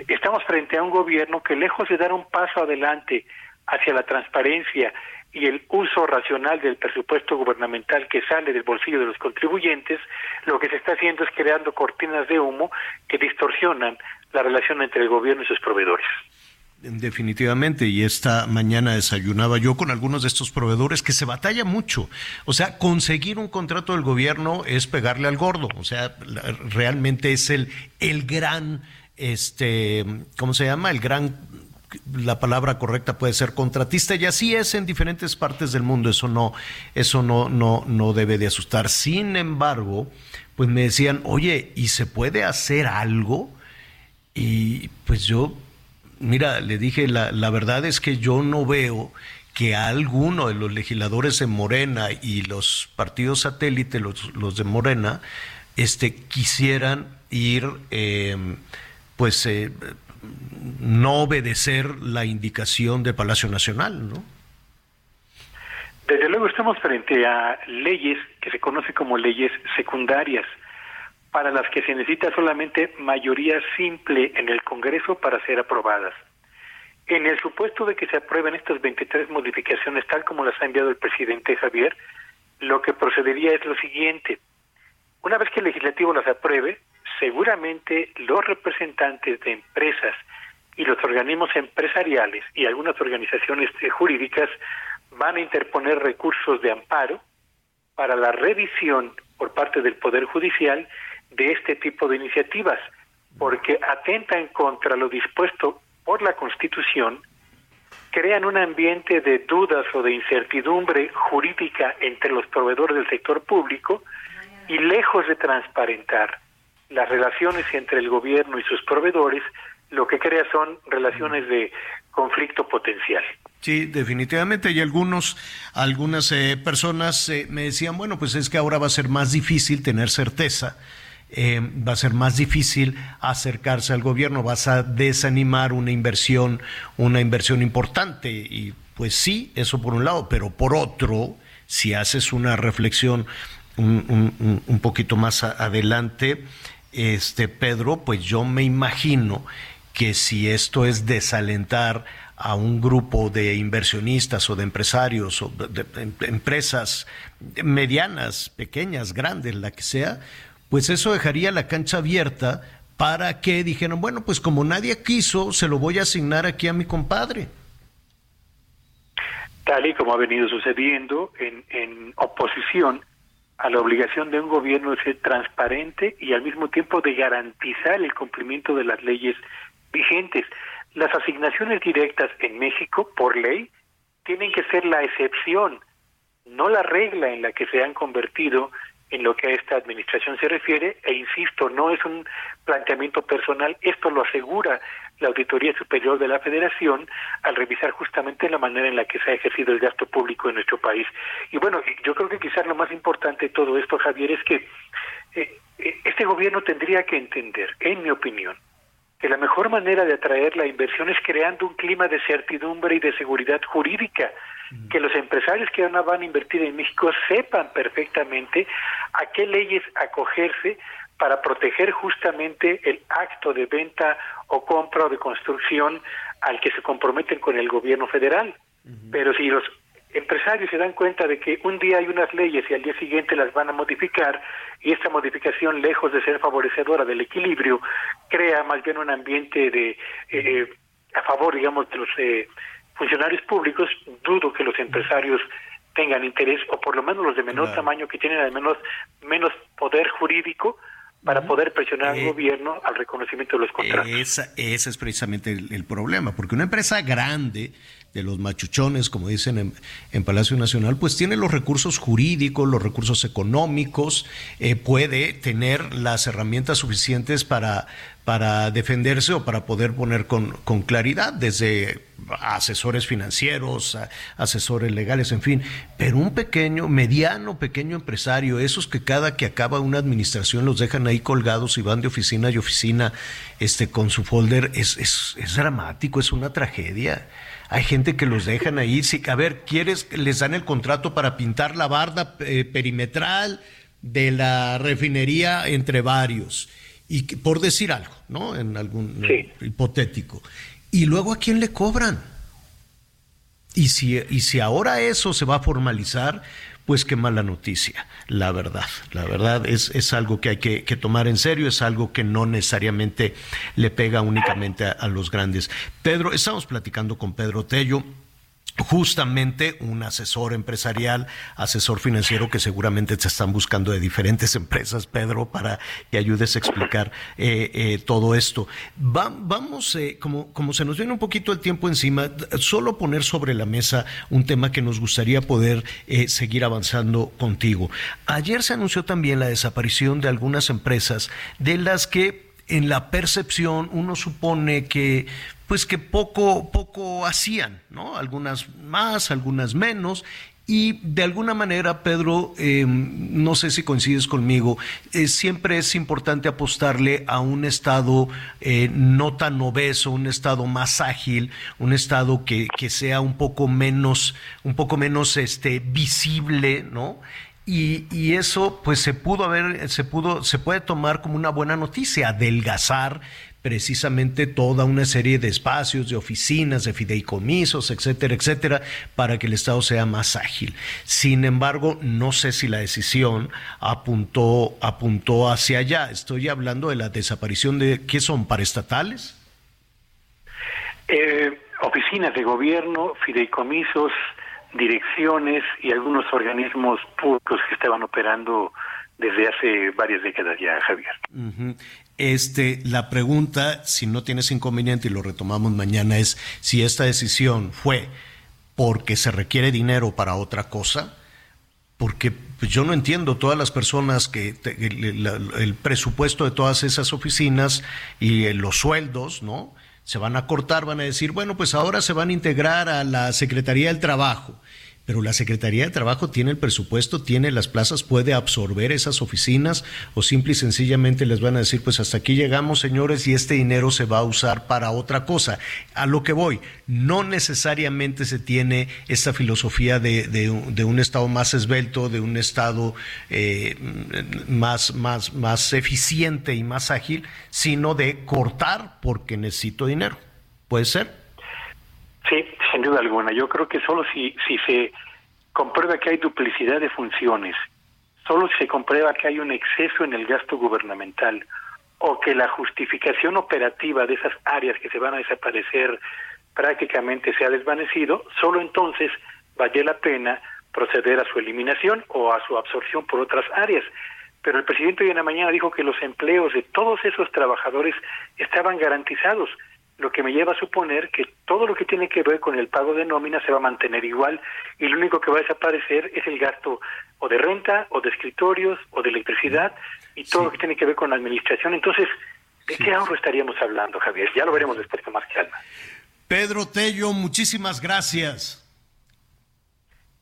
estamos frente a un gobierno que lejos de dar un paso adelante hacia la transparencia y el uso racional del presupuesto gubernamental que sale del bolsillo de los contribuyentes, lo que se está haciendo es creando cortinas de humo que distorsionan la relación entre el gobierno y sus proveedores. Definitivamente, y esta mañana desayunaba yo con algunos de estos proveedores que se batalla mucho. O sea, conseguir un contrato del gobierno es pegarle al gordo. O sea, realmente es el, el gran, este, ¿cómo se llama? El gran, la palabra correcta puede ser contratista, y así es en diferentes partes del mundo. Eso no, eso no, no, no debe de asustar. Sin embargo, pues me decían, oye, ¿y se puede hacer algo? Y pues yo mira, le dije, la, la verdad es que yo no veo que alguno de los legisladores de Morena y los partidos satélites, los, los de Morena, este, quisieran ir, em, pues, eh, no obedecer la indicación de Palacio Nacional, ¿no? Desde luego estamos frente a leyes que se conocen como leyes secundarias para las que se necesita solamente mayoría simple en el Congreso para ser aprobadas. En el supuesto de que se aprueben estas 23 modificaciones tal como las ha enviado el presidente Javier, lo que procedería es lo siguiente. Una vez que el legislativo las apruebe, seguramente los representantes de empresas y los organismos empresariales y algunas organizaciones jurídicas van a interponer recursos de amparo para la revisión por parte del Poder Judicial de este tipo de iniciativas, porque atentan contra lo dispuesto por la Constitución, crean un ambiente de dudas o de incertidumbre jurídica entre los proveedores del sector público y lejos de transparentar las relaciones entre el gobierno y sus proveedores, lo que crea son relaciones de conflicto potencial. Sí, definitivamente. Y algunos, algunas eh, personas eh, me decían, bueno, pues es que ahora va a ser más difícil tener certeza eh, va a ser más difícil acercarse al gobierno, vas a desanimar una inversión, una inversión importante. Y pues sí, eso por un lado, pero por otro, si haces una reflexión un, poquito más adelante, este Pedro, pues yo me imagino que si esto es desalentar a un grupo de inversionistas o de empresarios o de, empresas medianas, pequeñas, grandes, la que sea, pues eso dejaría la cancha abierta para que dijeran, bueno, pues como nadie quiso, se lo voy a asignar aquí a mi compadre. Tal y como ha venido sucediendo en, en oposición a la obligación de un gobierno de ser transparente y al mismo tiempo de garantizar el cumplimiento de las leyes vigentes. Las asignaciones directas en México, por ley, tienen que ser la excepción, no la regla en la que se han convertido en lo que a esta administración se refiere, e insisto, no es un planteamiento personal, esto lo asegura la Auditoría Superior de la Federación al revisar justamente la manera en la que se ha ejercido el gasto público en nuestro país. Y bueno, yo creo que quizás lo más importante de todo esto, Javier, es que eh, eh, este gobierno tendría que entender, en mi opinión, que la mejor manera de atraer la inversión es creando un clima de certidumbre y de seguridad jurídica, que los empresarios que van a invertir en México sepan perfectamente a qué leyes acogerse para proteger justamente el acto de venta o compra o de construcción al que se comprometen con el gobierno federal. Pero si los empresarios se dan cuenta de que un día hay unas leyes y al día siguiente las van a modificar y esta modificación, lejos de ser favorecedora del equilibrio, crea más bien un ambiente de eh, a favor, digamos, de los eh, funcionarios públicos, dudo que los empresarios tengan interés, o por lo menos los de menor tamaño que tienen al menos menos poder jurídico, para poder presionar al eh, gobierno al reconocimiento de los contratos. Esa, ese es precisamente el, problema, porque una empresa grande de los machuchones, como dicen en, Palacio Nacional, pues tiene los recursos jurídicos, los recursos económicos, eh, puede tener las herramientas suficientes para, para defenderse o para poder poner con, con claridad, desde asesores financieros, asesores legales, en fin. Pero un pequeño, mediano, pequeño empresario, esos que cada que acaba una administración los dejan ahí colgados y van de oficina y oficina este, con su folder, es, es, es dramático, es una tragedia. Hay gente que los dejan ahí. Si, a ver, ¿quieres? Les dan el contrato para pintar la barda eh, perimetral de la refinería entre varios y por decir algo, ¿no? En algún hipotético. Y luego a quién le cobran. Y si, y si ahora eso se va a formalizar, pues qué mala noticia, la verdad. La verdad es, es algo que hay que, tomar en serio, es algo que no necesariamente le pega únicamente a, a los grandes. Pedro, estamos platicando con Pedro Tello justamente un asesor empresarial, asesor financiero que seguramente te están buscando de diferentes <laughs> empresas, Pedro, para que ayudes a explicar eh, eh, todo esto. vamos, eh, como, como se nos viene un poquito el tiempo encima, solo poner sobre la mesa un tema que nos gustaría poder seguir avanzando contigo. Ayer se anunció también la desaparición de algunas empresas de las que en la percepción uno supone que pues que poco, poco hacían, ¿no? Algunas más, algunas menos, y de alguna manera, Pedro, em, no sé si coincides conmigo, eh, siempre es importante apostarle a un estado eh, no tan obeso, un estado más ágil, un estado que, que, sea un poco menos, un poco menos este, visible, ¿no? Y, y, eso, pues se pudo haber, se pudo, se puede tomar como una buena noticia, adelgazar precisamente toda una serie de espacios, de oficinas, de fideicomisos, etcétera, etcétera, para que el Estado sea más ágil. Sin embargo, no sé si la decisión apuntó, apuntó hacia allá. Estoy hablando de la desaparición de, ¿qué son? ¿Paraestatales? Eh, oficinas de gobierno, fideicomisos, direcciones y algunos organismos públicos que estaban operando desde hace varias décadas ya, Javier. Este, la pregunta, si no tienes inconveniente y lo retomamos mañana, es si esta decisión fue porque se requiere dinero para otra cosa, porque pues, yo no entiendo todas las personas que el, presupuesto de todas esas oficinas y eh, los sueldos, ¿no? Se van a cortar, van a decir, bueno, pues ahora se van a integrar a la Secretaría del Trabajo pero la Secretaría de Trabajo tiene el presupuesto, tiene las plazas, puede absorber esas oficinas o simple y sencillamente les van a decir, pues hasta aquí llegamos, señores, y este dinero se va a usar para otra cosa. A lo que voy, no necesariamente se tiene esta filosofía de, un Estado más esbelto, de un Estado eh, más, más, más eficiente y más ágil, sino de cortar porque necesito dinero. ¿Puede ser? Sí, sin duda alguna. Yo creo que solo si, si se comprueba que hay duplicidad de funciones, solo si se comprueba que hay un exceso en el gasto gubernamental o que la justificación operativa de esas áreas que se van a desaparecer prácticamente se ha desvanecido, solo entonces vale la pena proceder a su eliminación o a su absorción por otras áreas. Pero el presidente hoy en la mañana dijo que los empleos de todos esos trabajadores estaban garantizados lo que me lleva a suponer que todo lo que tiene que ver con el pago de nómina se va a mantener igual y lo único que va a desaparecer es el gasto o de renta o de escritorios o de electricidad y todo lo que tiene que ver con la administración. Entonces, ¿De qué ahorro estaríamos hablando, Javier? Ya lo veremos después con más calma. Pedro Tello, muchísimas gracias.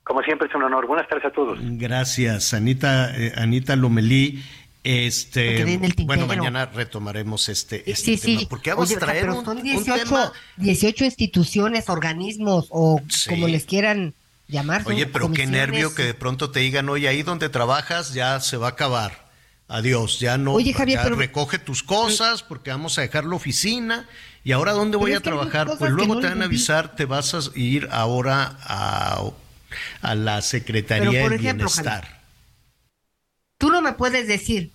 Como siempre es un honor. Buenas tardes a todos. Gracias, Anita, eh, Anita Lomelí. Este, bueno, mañana retomaremos este, este sí, tema. Sí. Porque vamos a traer un, son 18, tema... 18 instituciones, organismos o como les quieran llamar. Oye, pero qué nervio que de pronto te digan, oye, ahí donde trabajas ya se va a acabar. Adiós, ya no. Oye, Javier, ya pero... recoge tus cosas porque vamos a dejar la oficina. ¿Y ahora dónde voy a trabajar? Pues luego no te van a avisar, te vas a ir ahora a, a la Secretaría de Bienestar. Javier, tú no me puedes decir.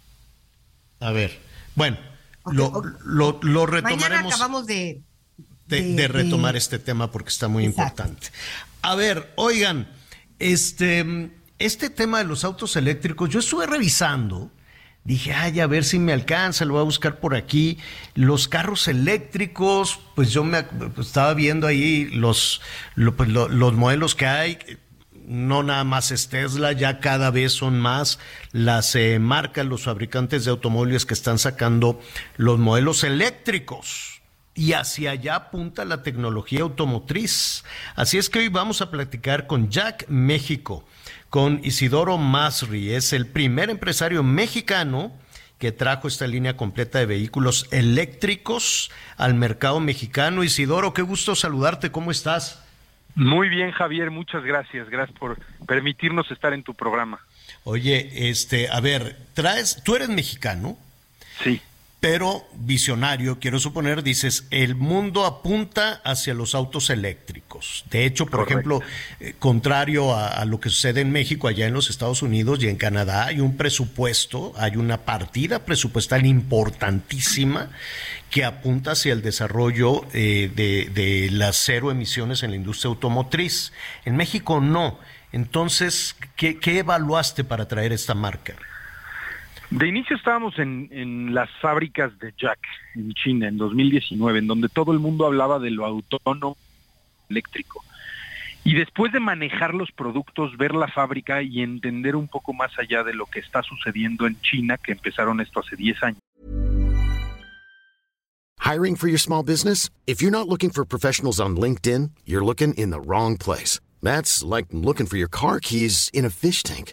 A ver, bueno, okay, lo, okay. Lo, lo, retomaremos. Mañana acabamos de. De, de, de retomar de... este tema porque está muy Exacto. importante. A ver, oigan, este, este tema de los autos eléctricos, yo estuve revisando Dije, ay, a ver si me alcanza, lo voy a buscar por aquí. Los carros eléctricos, pues yo me pues estaba viendo ahí los, lo, pues lo, los modelos que hay. No nada más es Tesla, ya cada vez son más las eh, marcas, los fabricantes de automóviles que están sacando los modelos eléctricos. Y hacia allá apunta la tecnología automotriz. Así es que hoy vamos a platicar con Jack México con Isidoro Masri. Es el primer empresario mexicano que trajo esta línea completa de vehículos eléctricos al mercado mexicano. Isidoro, qué gusto saludarte. ¿Cómo estás? Muy bien, Javier. Muchas gracias. Gracias por permitirnos estar en tu programa. Oye, este, a ver, traes, tú eres mexicano. Sí pero visionario, quiero suponer, dices, el mundo apunta hacia los autos eléctricos. De hecho, por Correcto. ejemplo, eh, contrario a, a, lo que sucede en México, allá en los Estados Unidos y en Canadá, hay un presupuesto, hay una partida presupuestal importantísima que apunta hacia el desarrollo eh, de, de las cero emisiones en la industria automotriz. En México no. Entonces, ¿qué, qué evaluaste para traer esta marca? De inicio estábamos en, en, las fábricas de Jack en China en 2019, en donde todo el mundo hablaba de lo autónomo eléctrico. Y después de manejar los productos, ver la fábrica y entender un poco más allá de lo que está sucediendo en China, que empezaron esto hace 10 años. Hiring for your small business? If you're not looking for professionals on LinkedIn, you're looking in the wrong place. That's like looking for your car keys in a fish tank.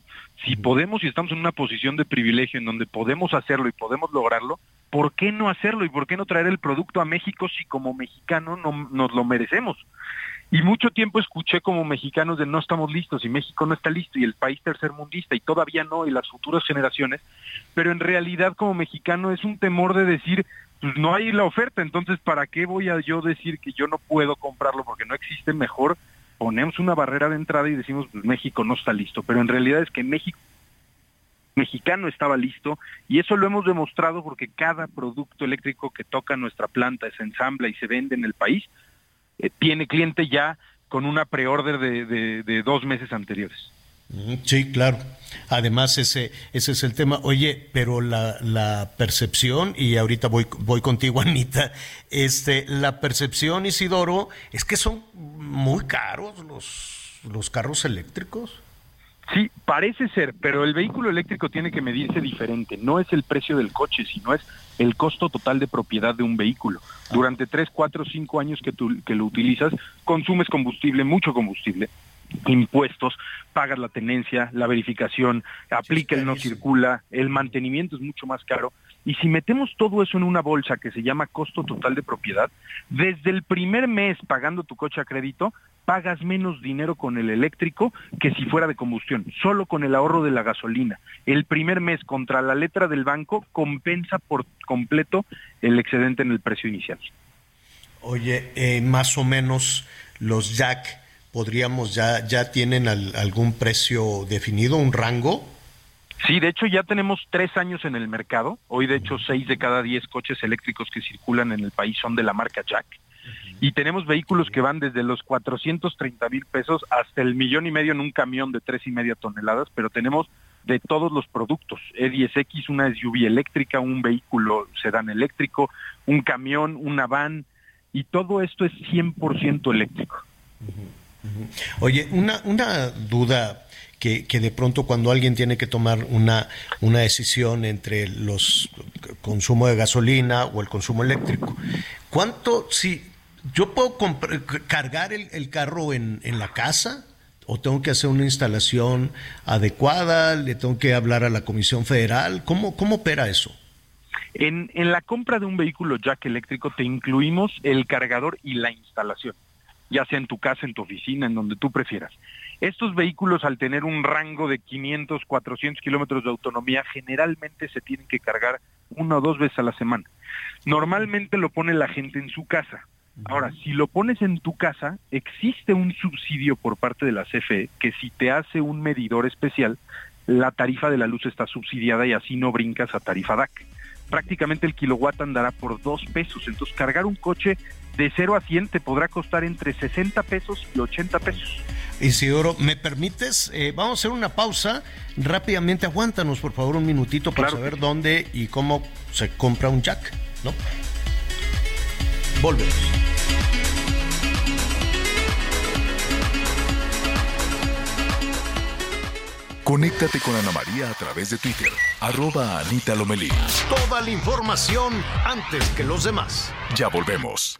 Si podemos y estamos en una posición de privilegio en donde podemos hacerlo y podemos lograrlo, ¿por qué no hacerlo y por qué no traer el producto a México si como mexicano no, nos lo merecemos? Y mucho tiempo escuché como mexicanos de no estamos listos y México no está listo y el país tercermundista y todavía no y las futuras generaciones, pero en realidad como mexicano es un temor de decir, pues no hay la oferta, entonces ¿para qué voy a yo decir que yo no puedo comprarlo porque no existe mejor? Ponemos una barrera de entrada y decimos pues, México no está listo, pero en realidad es que México mexicano estaba listo y eso lo hemos demostrado porque cada producto eléctrico que toca nuestra planta se ensambla y se vende en el país eh, tiene cliente ya con una de, de dos meses anteriores. Sí, claro. Además, ese, ese es el tema. Oye, pero la, la percepción, y ahorita voy, voy contigo, <laughs> Anita, este, la percepción, Isidoro, es que son muy caros los, los carros eléctricos. Sí, parece ser, pero el vehículo eléctrico tiene que medirse diferente. No es el precio del coche, sino es el costo total de propiedad de un vehículo. Durante tres, cuatro, cinco años que, tú, que lo utilizas, consumes combustible, mucho combustible impuestos, pagas la tenencia, la verificación, aplica el no circula, el mantenimiento es mucho más caro. Y si metemos todo eso en una bolsa que se llama costo total de propiedad, desde el primer mes pagando tu coche a crédito, pagas menos dinero con el eléctrico que si fuera de combustión, solo con el ahorro de la gasolina. El primer mes contra la letra del banco compensa por completo el excedente en el precio inicial. Oye, eh, más o menos los Jack podríamos ya ya tienen al, algún precio definido, un rango. Sí, de hecho ya tenemos tres años en el mercado. Hoy de hecho seis de cada diez coches eléctricos que circulan en el país son de la marca Jack. Y tenemos vehículos que van desde los 430 mil pesos hasta el millón y medio en un camión de tres y media toneladas, pero tenemos de todos los productos. E10X, una SUV eléctrica, un vehículo sedán eléctrico, un camión, una van, y todo esto es 100% eléctrico. Oye, una, una duda que, que, de pronto cuando alguien tiene que tomar una, una decisión entre los consumo de gasolina o el consumo eléctrico, ¿cuánto, si yo puedo cargar el, el carro en, en la casa? ¿O tengo que hacer una instalación adecuada? ¿Le tengo que hablar a la Comisión Federal? ¿Cómo, cómo opera eso? En, en, la compra de un vehículo jack eléctrico te incluimos el cargador y la instalación, ya sea en tu casa, en tu oficina, en donde tú prefieras. Estos vehículos al tener un rango de 500, 400 kilómetros de autonomía, generalmente se tienen que cargar una o dos veces a la semana. Normalmente lo pone la gente en su casa. Ahora, si lo pones en tu casa, existe un subsidio por parte de la CFE que si te hace un medidor especial, la tarifa de la luz está subsidiada y así no brincas a tarifa DAC. Prácticamente el kilowatt andará por dos pesos. Entonces, cargar un coche de 0 a 100 te podrá costar entre 60 pesos y 80 pesos. Isidoro, ¿me permites? Eh, vamos a hacer una pausa. Rápidamente, aguántanos por favor un minutito para saber dónde y cómo se compra un jack, ¿no? Volvemos. Conéctate con Ana María a través de Twitter, arroba Anita Lomelí. Toda la información antes que los demás. Ya volvemos.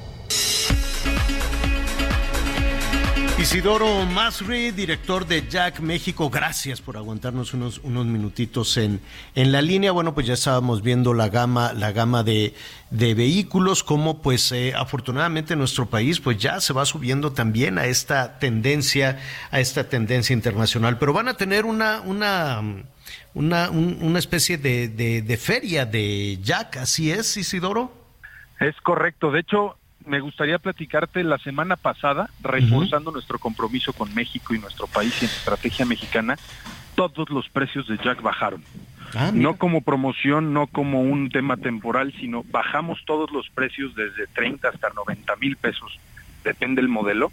Isidoro Masri, director de Jack México, gracias por aguantarnos unos, unos minutitos en, en la línea. Bueno, pues ya estábamos viendo la gama, la gama de, de vehículos, como pues eh, afortunadamente nuestro país pues ya se va subiendo también a esta tendencia, a esta tendencia internacional. Pero van a tener una, una, una, una especie de, de, de feria de Jack, ¿así es, Isidoro? Es correcto. De hecho, me gustaría platicarte la semana pasada, reforzando nuestro compromiso con México y nuestro país y en estrategia mexicana, todos los precios de Jack bajaron. Ah, no como promoción, no como un tema temporal, sino bajamos todos los precios desde 30 hasta 90 mil pesos, depende del modelo,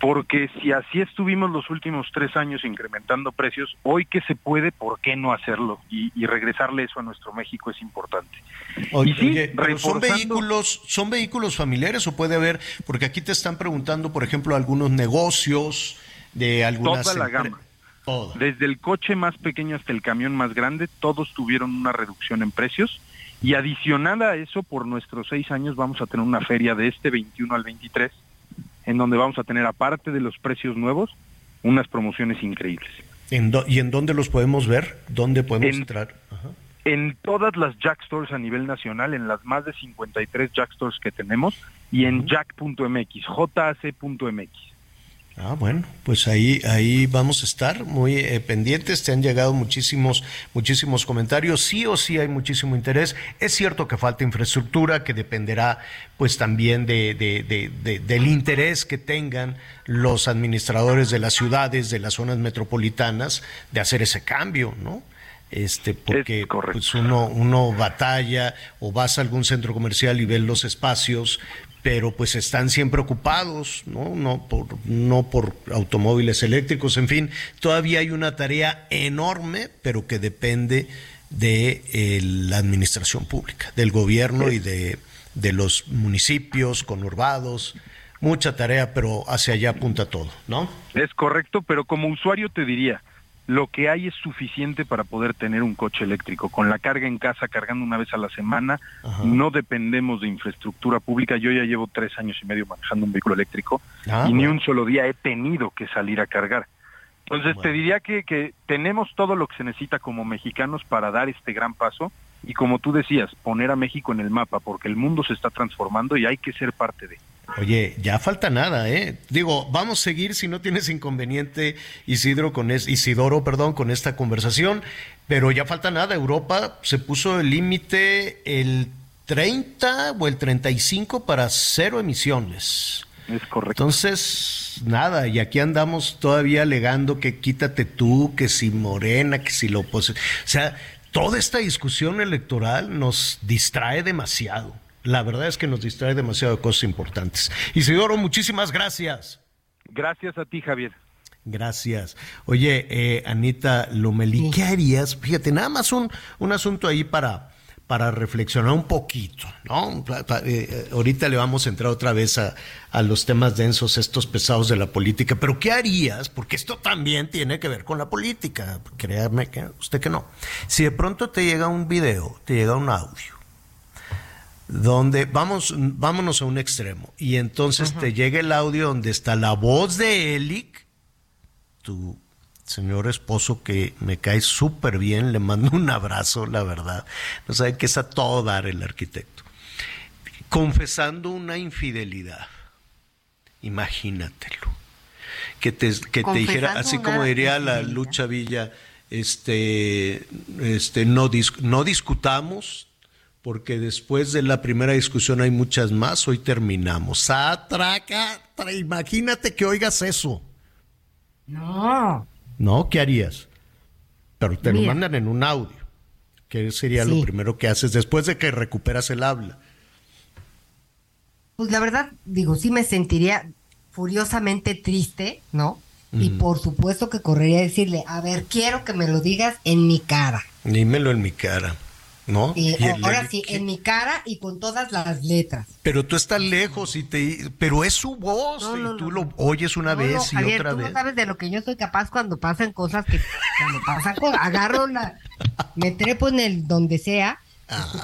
porque si así estuvimos los últimos tres años incrementando precios, hoy que se puede, ¿por qué no hacerlo? Y, y regresarle eso a nuestro México es importante. Oye, y sí, oye, pero son vehículos, son vehículos familiares o puede haber, porque aquí te están preguntando, por ejemplo, algunos negocios de algunas Toda la gama. Desde el coche más pequeño hasta el camión más grande, todos tuvieron una reducción en precios. Y adicional a eso, por nuestros seis años vamos a tener una feria de este 21 al 23, en donde vamos a tener, aparte de los precios nuevos, unas promociones increíbles. ¿En do- ¿Y en dónde los podemos ver? ¿Dónde podemos En- entrar? Ajá. En todas las Jack Stores a nivel nacional, en las más de 53 Jack Stores que tenemos, y en jack.mx, jac.mx. Ah, bueno, pues ahí, ahí vamos a estar muy eh, pendientes. Te han llegado muchísimos, muchísimos comentarios. Sí o sí hay muchísimo interés. Es cierto que falta infraestructura, que dependerá, pues también de, de- de- de- del interés que tengan los administradores de las ciudades, de las zonas metropolitanas, de hacer ese cambio, ¿no? Este, porque pues uno, uno batalla o vas a algún centro comercial y ves los espacios, pero pues están siempre ocupados, ¿no? No por, no por automóviles eléctricos, en fin, todavía hay una tarea enorme, pero que depende de eh, la administración pública, del gobierno y de, de los municipios conurbados, mucha tarea, pero hacia allá apunta todo, ¿no? Es correcto, pero como usuario te diría, lo que hay es suficiente para poder tener un coche eléctrico. Con la carga en casa, cargando una vez a la semana, no dependemos de infraestructura pública. Yo ya llevo tres años y medio manejando un vehículo eléctrico Ah, y ni un solo día he tenido que salir a cargar. Entonces te diría que, que tenemos todo lo que se necesita como mexicanos para dar este gran paso y como tú decías, poner a México en el mapa, porque el mundo se está transformando y hay que ser parte de. Oye, ya falta nada, ¿eh? Digo, vamos a seguir si no tienes inconveniente, Isidro, con es, Isidoro, perdón, con esta conversación, pero ya falta nada. Europa se puso el límite el 30 o el 35 para cero emisiones. Es correcto. Entonces, nada, y aquí andamos todavía alegando que quítate tú, que si Morena, que si lo oposición. O sea, toda esta discusión electoral nos distrae demasiado. La verdad es que nos distrae demasiado de cosas importantes. Isidoro, muchísimas gracias. Gracias a ti, Javier. Gracias. Oye, eh, Anita Lomelí, ¿qué harías? Fíjate, nada más un, un asunto ahí para, para reflexionar un poquito, ¿no? Eh, ahorita le vamos a entrar otra vez a, a, los temas densos, estos pesados de la política, pero ¿qué harías? Porque esto también tiene que ver con la política, créame que usted que no. Si de pronto te llega un video, te llega un audio, donde vamos, vámonos a un extremo, y entonces te llega el audio donde está la voz de Elic, tu señor esposo que me cae súper bien, le mando un abrazo, la verdad. No sabe que es a todo dar el arquitecto. Confesando una infidelidad. Imagínatelo. Que te, que te dijera, así como diría la Lucha Villa, este, este, no, no discutamos, porque después de la primera discusión hay muchas más, hoy terminamos. Atraca, imagínate que oigas eso. No. ¿No? ¿Qué harías? Pero te lo mandan en un audio. ¿Qué sería lo primero que haces después de que recuperas el habla? Pues la verdad, digo, sí me sentiría furiosamente triste, ¿no? Y por supuesto que correría a decirle, a ver, quiero que me lo digas en mi cara. Dímelo en mi cara. ¿No? Y, ahora sí, en mi cara y con todas las letras. Pero tú estás lejos y te, pero es su voz y tú lo oyes una vez y otra vez. No sabes de lo que yo soy capaz cuando pasan cosas que cuando pasan cosas, agarro la, me trepo en el donde sea,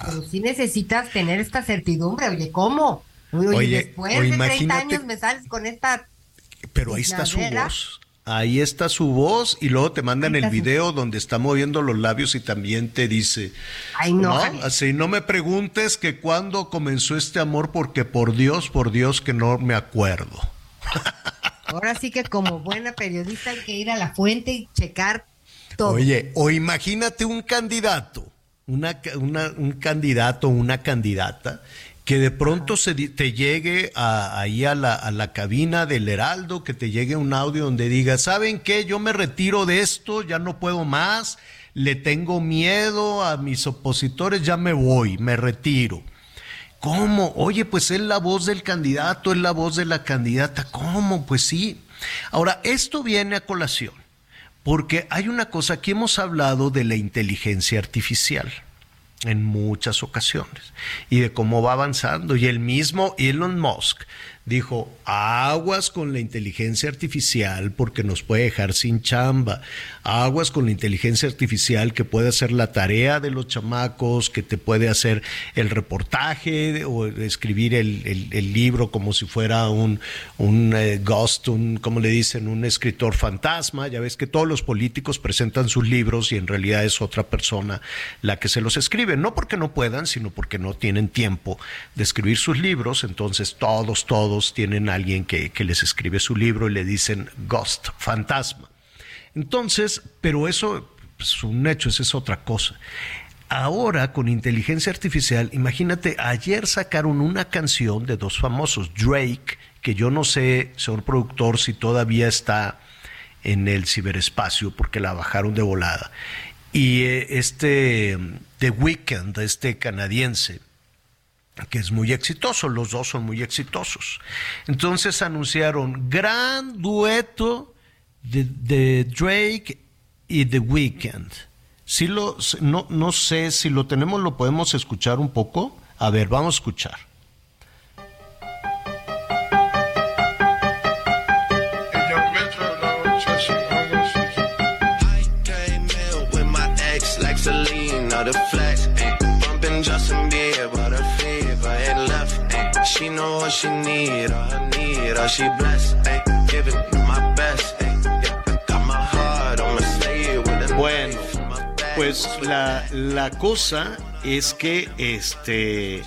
pero sí necesitas tener esta certidumbre. Oye, ¿cómo? Oye, después de 30 años me sales con esta. Pero ahí está su voz. Ahí está su voz y luego te mandan el video donde está moviendo los labios y también te dice, Ay, no, así no me preguntes que cuándo comenzó este amor porque por Dios, por Dios que no me acuerdo. <laughs> Ahora sí que como buena periodista hay que ir a la fuente y checar todo. Oye, o imagínate un candidato, una, una, un candidato, una candidata que de pronto se, te llegue ahí a la, a la, cabina del Heraldo, que te llegue un audio donde diga, ¿saben qué? Yo me retiro de esto, ya no puedo más, le tengo miedo a mis opositores, ya me voy, me retiro. ¿Cómo? Oye, pues es la voz del candidato, es la voz de la candidata. ¿Cómo? Pues sí. Ahora, esto viene a colación, porque hay una cosa, aquí hemos hablado de la inteligencia artificial en muchas ocasiones y de cómo va avanzando. Y el mismo Elon Musk dijo, aguas con la inteligencia artificial porque nos puede dejar sin chamba, aguas con la inteligencia artificial que puede hacer la tarea de los chamacos, que te puede hacer el reportaje o escribir el, libro como si fuera un, un eh, ghost, un, como le dicen, un escritor fantasma. Ya ves que todos los políticos presentan sus libros y en realidad es otra persona la que se los escribe, no porque no puedan, sino porque no tienen tiempo de escribir sus libros, entonces todos, todos, tienen a alguien que, les escribe su libro y le dicen ghost, fantasma. Entonces, pero eso es un hecho, esa es otra cosa. Ahora, con inteligencia artificial, imagínate, ayer sacaron una canción de dos famosos, Drake, que yo no sé, señor productor, si todavía está en el ciberespacio porque la bajaron de volada. Y eh, este The Weeknd, este canadiense, que es muy exitoso, los dos son muy exitosos. Entonces anunciaron gran dueto de, Drake y The Weeknd. Si lo, no, no sé si lo tenemos, lo podemos escuchar un poco. A ver, vamos a escuchar. Bueno, pues la, la cosa es que este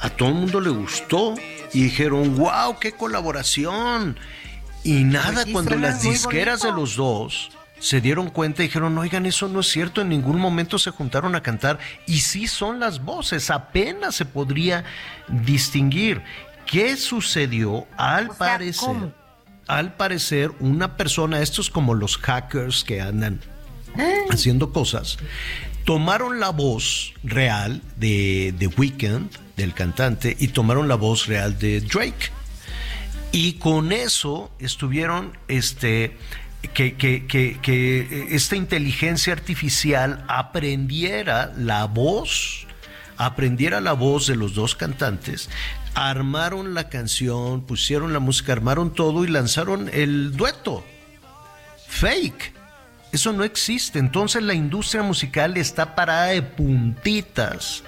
a todo el mundo le gustó y dijeron, wow, qué colaboración. Y nada, cuando las disqueras de los dos se dieron cuenta y dijeron, oigan, eso no es cierto, en ningún momento se juntaron a cantar y sí son las voces, apenas se podría distinguir. ¿Qué sucedió? Al parecer, al parecer, una persona, estos como los hackers que andan ¿Eh? haciendo cosas, tomaron la voz real de The Weeknd, del cantante, y tomaron la voz real de Drake. Y con eso estuvieron, este, que, que, que, que esta inteligencia artificial aprendiera la voz, aprendiera la voz de los dos cantantes, armaron la canción, pusieron la música, armaron todo y lanzaron el dueto. Fake. Eso no existe. Entonces la industria musical está parada de puntitas.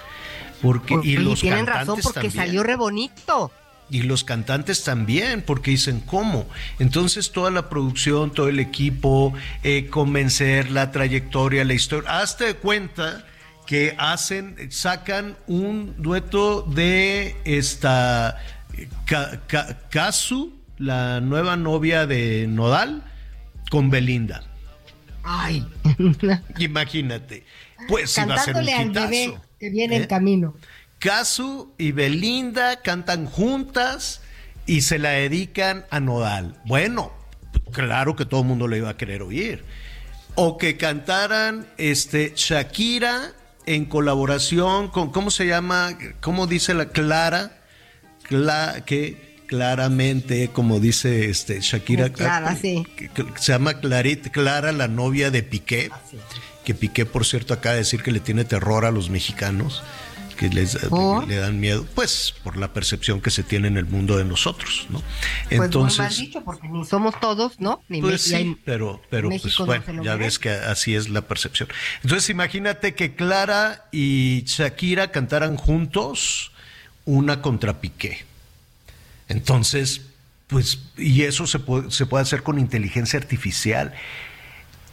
Porque, y, los tienen razón porque salió re bonito. Y los cantantes también, porque dicen cómo. Entonces toda la producción, todo el equipo, eh, convencer la trayectoria, la historia. Hazte de cuenta que hacen, sacan un dueto de esta Casu, la nueva novia de Nodal, con Belinda. Ay. <laughs> Imagínate. Pues iba a ser un al bebé que viene en ¿Eh? camino. Casu y Belinda cantan juntas y se la dedican a Nodal. Bueno, claro que todo el mundo le iba a querer oír. O que cantaran este Shakira en colaboración con, ¿cómo se llama? ¿Cómo dice la Clara? que claramente, como dice este Shakira, Clara, sí. se llama Clarit, Clara, la novia de Piqué, ah, que Piqué, por cierto, acaba de decir que le tiene terror a los mexicanos que les le dan miedo, pues por la percepción que se tiene en el mundo de nosotros, ¿no? Pues Entonces, muy mal dicho, porque ni somos todos, ¿no? Ni pues sí, pero, pero pues bueno, ya ves que así es la percepción. Entonces imagínate que Clara y Shakira cantaran juntos una contra Piqué. Entonces, pues, y eso se puede, se puede hacer con inteligencia artificial.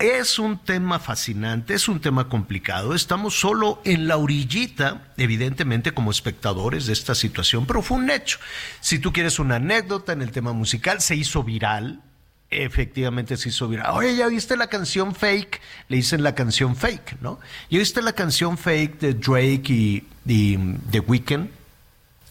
Es un tema fascinante, es un tema complicado. Estamos solo en la orillita, evidentemente como espectadores de esta situación, pero fue un hecho. Si tú quieres una anécdota en el tema musical, se hizo viral, efectivamente se hizo viral. Oye, ¿ya viste la canción fake? Le dicen la canción fake, ¿no? ¿Ya viste la canción fake de Drake y, y The Weeknd?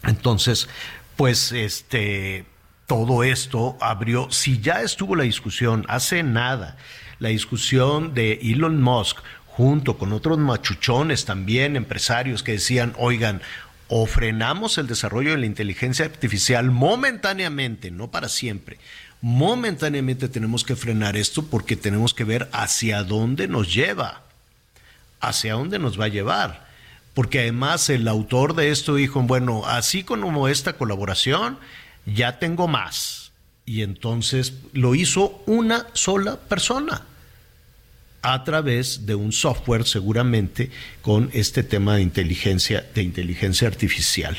Entonces, pues este, todo esto abrió, si ya estuvo la discusión hace nada, la discusión de Elon Musk junto con otros machuchones también, empresarios que decían, oigan, o frenamos el desarrollo de la inteligencia artificial momentáneamente, no para siempre. Momentáneamente tenemos que frenar esto porque tenemos que ver hacia dónde nos lleva, hacia dónde nos va a llevar. Porque además el autor de esto dijo, bueno, así como esta colaboración, ya tengo más. Y entonces lo hizo una sola persona a través de un software seguramente con este tema de inteligencia de inteligencia artificial.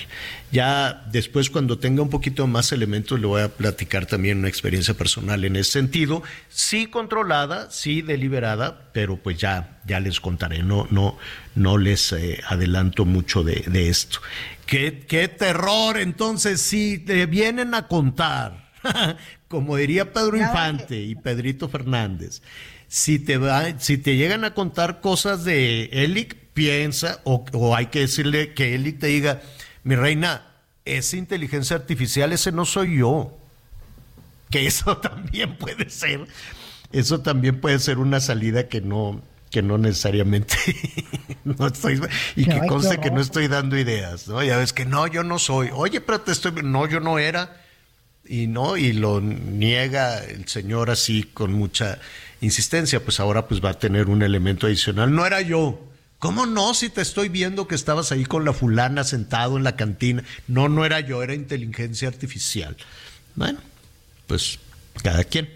Ya después cuando tenga un poquito más elementos le voy a platicar también una experiencia personal en ese sentido, sí controlada, sí deliberada, pero pues ya ya les contaré, no no no les eh, adelanto mucho de, esto. ¿Qué, qué terror entonces si te vienen a contar, <laughs> como diría Pedro Infante y Pedrito Fernández si te, va, si te llegan a contar cosas de Elic, piensa, o, hay que decirle que Elic te diga, mi reina, esa inteligencia artificial, ese no soy yo. Que <laughs> eso también puede ser, eso también puede ser una salida que no, que no necesariamente <laughs> no estoy y que conste que no estoy dando ideas, ¿no? Ya ves que no, yo no soy. Oye, pero te estoy no, yo no era y no y lo niega el señor así con mucha insistencia, pues ahora pues va a tener un elemento adicional. No era yo. ¿Cómo no? Si te estoy viendo que estabas ahí con la fulana sentado en la cantina. No, no era yo, era inteligencia artificial. Bueno, pues cada quien.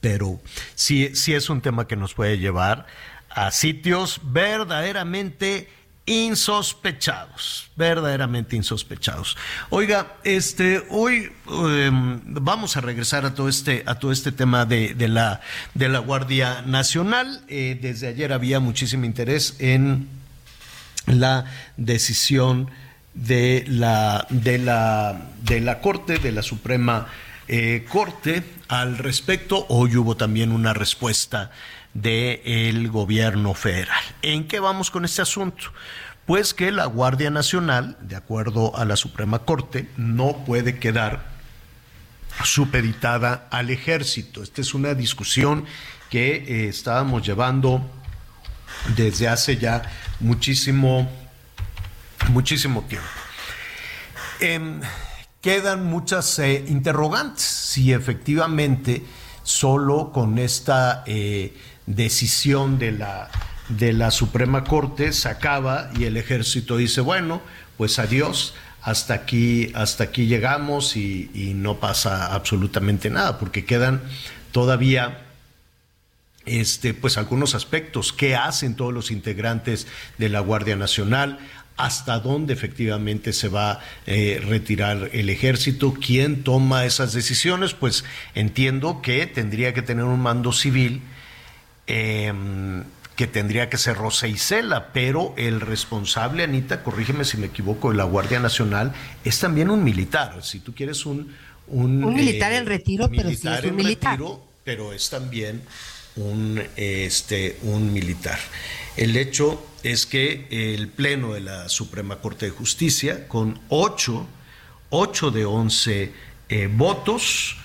Pero sí, sí es un tema que nos puede llevar a sitios verdaderamente insospechados, verdaderamente insospechados. Oiga, este, hoy em, vamos a regresar a todo este, a todo este tema de, la, de la Guardia Nacional. Eh, desde ayer había muchísimo interés en la decisión de la, de la, de la Corte, de la Suprema eh, Corte al respecto. Hoy hubo también una respuesta del gobierno federal. ¿En qué vamos con este asunto? Pues que la Guardia Nacional, de acuerdo a la Suprema Corte, no puede quedar supeditada al ejército. Esta es una discusión que eh, estábamos llevando desde hace ya muchísimo, muchísimo tiempo. Em, quedan muchas eh, interrogantes si efectivamente solo con esta eh, decisión de la, de la Suprema Corte se acaba y el ejército dice, bueno, pues adiós, hasta aquí, hasta aquí llegamos y, no pasa absolutamente nada, porque quedan todavía este, pues algunos aspectos, qué hacen todos los integrantes de la Guardia Nacional, hasta dónde efectivamente se va a eh, retirar el ejército, quién toma esas decisiones, pues entiendo que tendría que tener un mando civil. Em, que tendría que ser Rosa Isela, pero el responsable, Anita, corrígeme si me equivoco, de la Guardia Nacional es también un militar. Si tú quieres un... Un, militar en retiro, pero sí es un militar. pero es también un, este, un militar. El hecho es que el Pleno de la Suprema Corte de Justicia, con ocho, ocho de once eh, votos,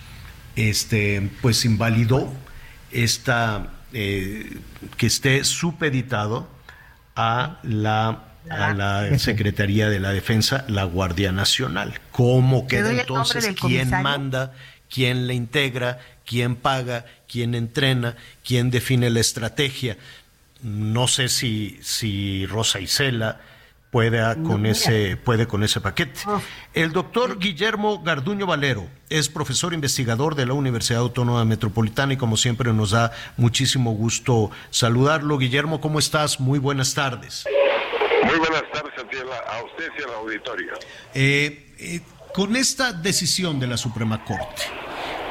este, pues invalidó esta, eh, que esté supeditado a la, a la Secretaría de la Defensa, la Guardia Nacional. ¿Cómo queda entonces? ¿Quién manda? ¿Quién la integra? ¿Quién paga? ¿Quién entrena? ¿Quién define la estrategia? No sé si, si Rosa Isela puede con, ese, puede con ese paquete. Ah. El doctor Guillermo Garduño Valero es profesor investigador de la Universidad Autónoma Metropolitana y como siempre nos da muchísimo gusto saludarlo. Guillermo, ¿cómo estás? Muy buenas tardes. Muy buenas tardes a usted y al auditorio. Eh, eh, con esta decisión de la Suprema Corte,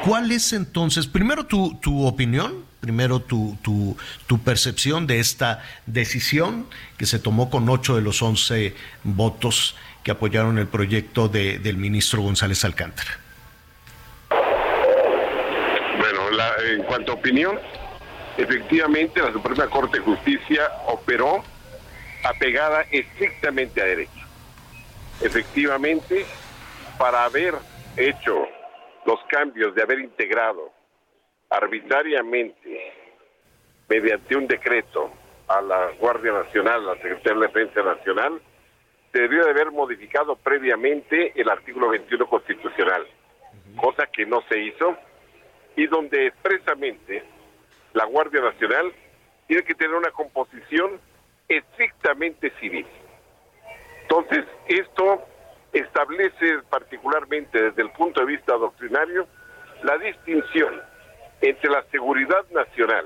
¿cuál es entonces, primero tu, tu opinión primero tu, tu, tu, percepción de esta decisión que se tomó con ocho de los once votos que apoyaron el proyecto de, del ministro González Alcántara. Bueno, en cuanto a opinión, efectivamente la Suprema Corte de Justicia operó apegada estrictamente a derecho. Efectivamente, para haber hecho los cambios, de haber integrado arbitrariamente, mediante un decreto, a la Guardia Nacional, a la Secretaría de Defensa Nacional, se debió de haber modificado previamente el artículo 21 constitucional, cosa que no se hizo, y donde expresamente la Guardia Nacional tiene que tener una composición estrictamente civil. Entonces, esto establece particularmente desde el punto de vista doctrinario la distinción entre la seguridad nacional,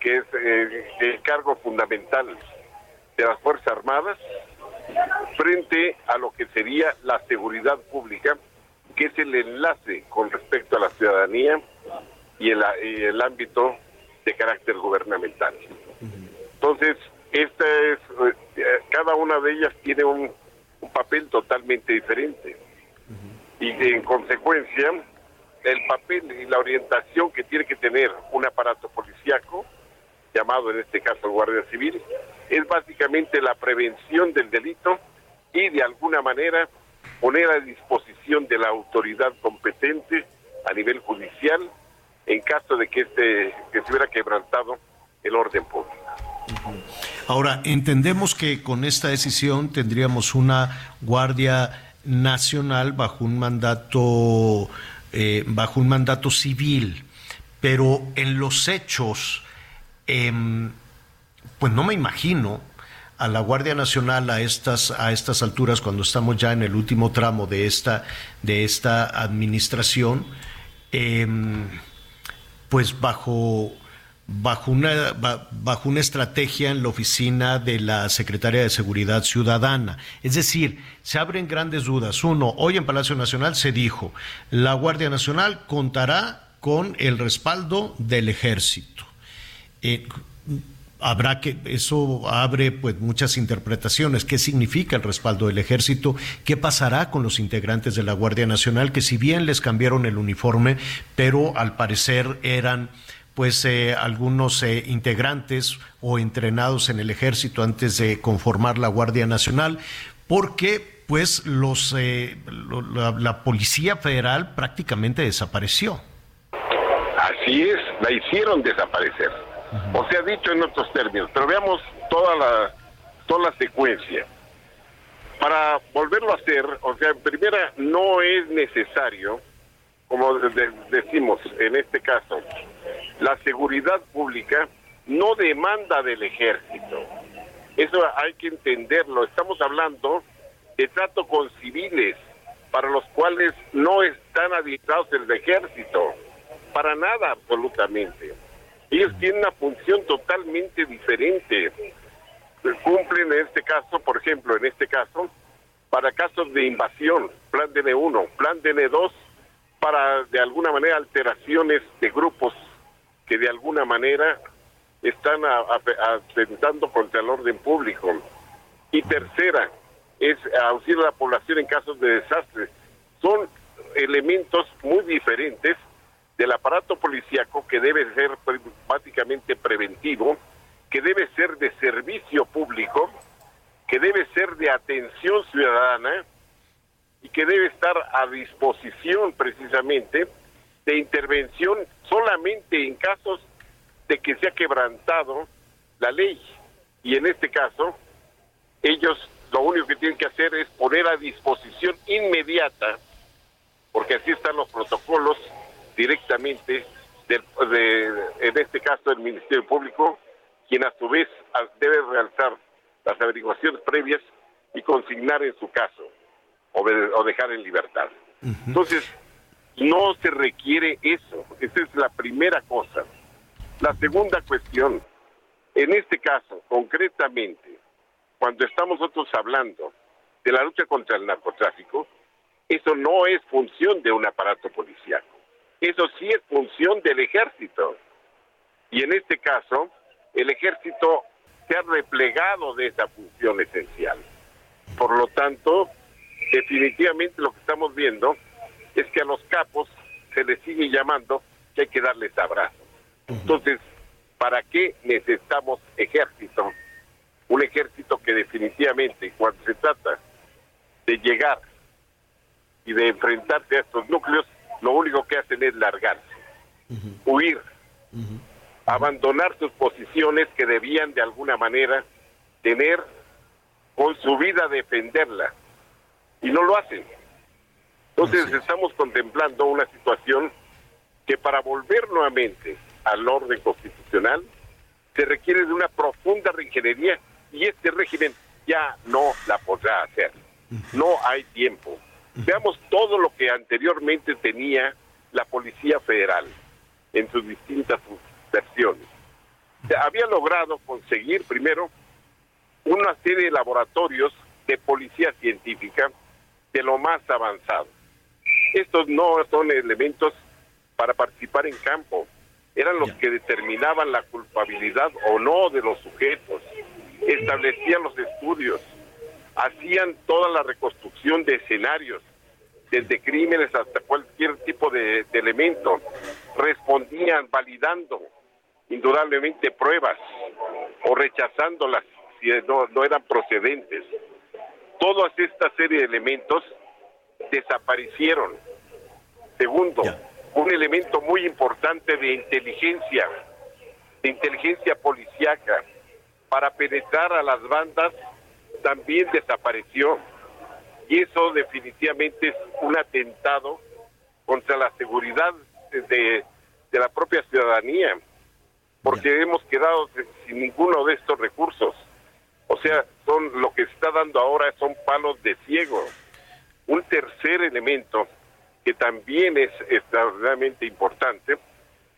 que es eh, el cargo fundamental de las Fuerzas Armadas, frente a lo que sería la seguridad pública, que es el enlace con respecto a la ciudadanía y el, ámbito de carácter gubernamental. Entonces, esta es, eh, cada una de ellas tiene un, papel totalmente diferente. Y en consecuencia, el papel y la orientación que tiene que tener un aparato policíaco, llamado en este caso Guardia Civil, es básicamente la prevención del delito y de alguna manera poner a disposición de la autoridad competente a nivel judicial en caso de que este que se hubiera quebrantado el orden público. Ahora, entendemos que con esta decisión tendríamos una Guardia Nacional bajo un mandato eh, bajo un mandato civil, pero en los hechos, em, pues no me imagino a la Guardia Nacional a estas, a estas alturas, cuando estamos ya en el último tramo de esta, de esta administración, em, pues bajo bajo una, bajo una estrategia en la oficina de la Secretaria de Seguridad Ciudadana. Es decir, se abren grandes dudas. Uno, hoy en Palacio Nacional se dijo, la Guardia Nacional contará con el respaldo del ejército. Eh, habrá que eso abre pues muchas interpretaciones qué significa el respaldo del ejército qué pasará con los integrantes de la Guardia Nacional que si bien les cambiaron el uniforme pero al parecer eran pues eh, algunos eh, integrantes o entrenados en el ejército antes de conformar la Guardia Nacional, porque pues los eh, la, policía federal prácticamente desapareció. Así es, la hicieron desaparecer. O sea, dicho en otros términos, pero veamos toda la, toda la secuencia. Para volverlo a hacer, o sea, en primera, no es necesario, como decimos en este caso, la seguridad pública no demanda del ejército. Eso hay que entenderlo. Estamos hablando de trato con civiles para los cuales no están adiestrados el ejército. Para nada, absolutamente. Ellos tienen una función totalmente diferente. Cumplen en este caso, por ejemplo, en este caso, para casos de invasión, plan DN1, plan DN2, para de alguna manera alteraciones de grupos que de alguna manera están atentando contra el orden público. Y tercera, es auxiliar a la población en casos de desastre. Son elementos muy diferentes del aparato policíaco que debe ser básicamente preventivo, que debe ser de servicio público, que debe ser de atención ciudadana y que debe estar a disposición precisamente de intervención solamente en casos de que se ha quebrantado la ley. Y en este caso, ellos lo único que tienen que hacer es poner a disposición inmediata, porque así están los protocolos directamente, del, de, en este caso del Ministerio Público, quien a su vez debe realizar las averiguaciones previas y consignar en su caso o, o dejar en libertad. Entonces, no se requiere eso. Esa es la primera cosa. La segunda cuestión, en este caso, concretamente, cuando estamos nosotros hablando de la lucha contra el narcotráfico, eso no es función de un aparato policial. Eso sí es función del ejército. Y en este caso, el ejército se ha replegado de esa función esencial. Por lo tanto, definitivamente lo que estamos viendo es que a los capos se les sigue llamando que hay que darles abrazo. Entonces, ¿para qué necesitamos ejército? Un ejército que definitivamente, cuando se trata de llegar y de enfrentarse a estos núcleos, lo único que hacen es largarse, huir, abandonar sus posiciones que debían de alguna manera tener con su vida defenderla. Y no lo hacen. Entonces estamos contemplando una situación que para volver nuevamente al orden constitucional se requiere de una profunda reingeniería y este régimen ya no la podrá hacer. No hay tiempo. Veamos todo lo que anteriormente tenía la Policía Federal en sus distintas versiones. había logrado conseguir primero una serie de laboratorios de policía científica de lo más avanzado estos no son elementos para participar en campo, eran los que determinaban la culpabilidad o no de los sujetos, establecían los estudios, hacían toda la reconstrucción de escenarios, desde crímenes hasta cualquier tipo de, elemento, respondían validando indudablemente pruebas o rechazándolas si no, no eran procedentes. Todas esta serie de elementos desaparecieron. Segundo, un elemento muy importante de inteligencia, de inteligencia policiaca, para penetrar a las bandas, también desapareció. Y eso definitivamente es un atentado contra la seguridad de, de la propia ciudadanía, porque hemos quedado sin ninguno de estos recursos. O sea, son lo que se está dando ahora son palos de ciego. Un tercer elemento que también es extraordinariamente importante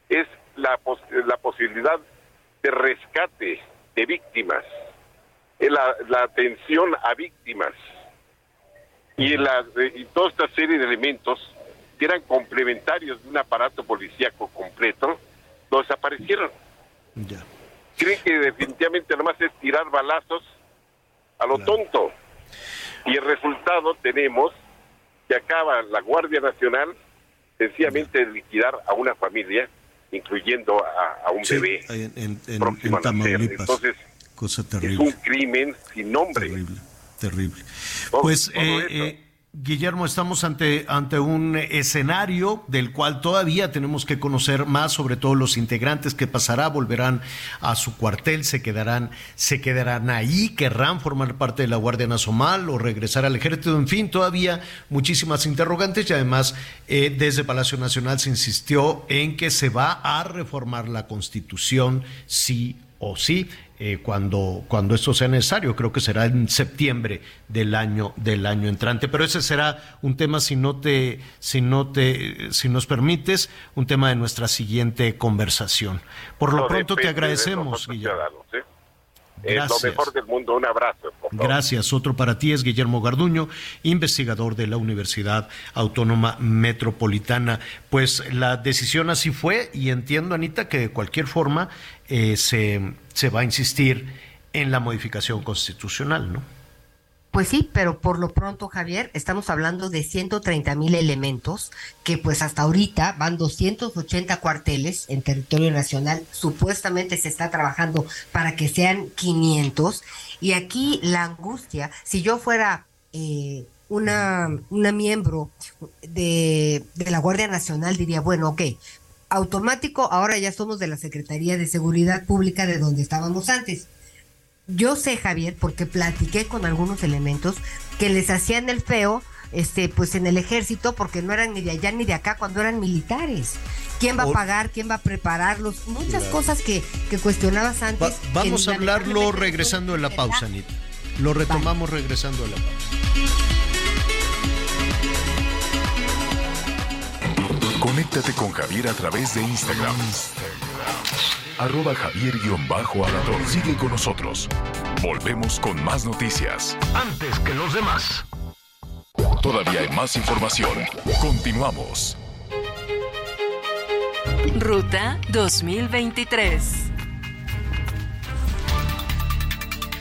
es la, la posibilidad de rescate de víctimas, la, la atención a víctimas y, la, y toda esta serie de elementos que eran complementarios de un aparato policíaco completo, lo desaparecieron. Creen que definitivamente nomás es tirar balazos a lo tonto. Y el resultado tenemos que acaba la Guardia Nacional sencillamente de liquidar a una familia, incluyendo a, un bebé en, Entonces, Cosa terrible. es un crimen sin nombre. Terrible, terrible. pues, eh, eh, Guillermo, estamos ante, ante un escenario del cual todavía tenemos que conocer más, sobre todo los integrantes que pasará, volverán a su cuartel, se quedarán, se quedarán ahí, querrán formar parte de la Guardia Nacional o regresar al ejército, en fin, todavía muchísimas interrogantes y además eh, desde Palacio Nacional se insistió en que se va a reformar la Constitución sí o sí. Eh, cuando, cuando esto sea necesario. Creo que será en septiembre del año, del año entrante. Pero ese será un tema, si no te, si no te, si nos permites, un tema de nuestra siguiente conversación. Por lo pronto te agradecemos, Guillermo. Gracias. lo mejor del mundo. Un abrazo. Gracias. Otro para ti es Guillermo Garduño, investigador de la Universidad Autónoma Metropolitana. Pues la decisión así fue y entiendo, Anita, que de cualquier forma eh, se, se va a insistir en la modificación constitucional, ¿no? Pues sí, pero por lo pronto, Javier, estamos hablando de 130 mil elementos, que pues hasta ahorita van 280 cuarteles en territorio nacional. Supuestamente se está trabajando para que sean 500. Y aquí la angustia, si yo fuera eh, una, una miembro de, de la Guardia Nacional, diría, bueno, ok, automático, ahora ya somos de la Secretaría de Seguridad Pública de donde estábamos antes yo sé, Javier, porque platiqué con algunos elementos que les hacían el feo, este, pues en el ejército, porque no eran ni de allá ni de acá cuando eran militares. ¿Quién va a pagar? ¿Quién va a prepararlos? Muchas cosas que, que, cuestionabas antes. vamos a hablarlo regresando de la pausa, Anita. Lo retomamos regresando de la pausa. Conéctate con Javier a través de Instagram arroba javier-alador. Sigue con nosotros. Volvemos con más noticias. Antes que los demás. Todavía hay más información. Continuamos. Ruta 2023.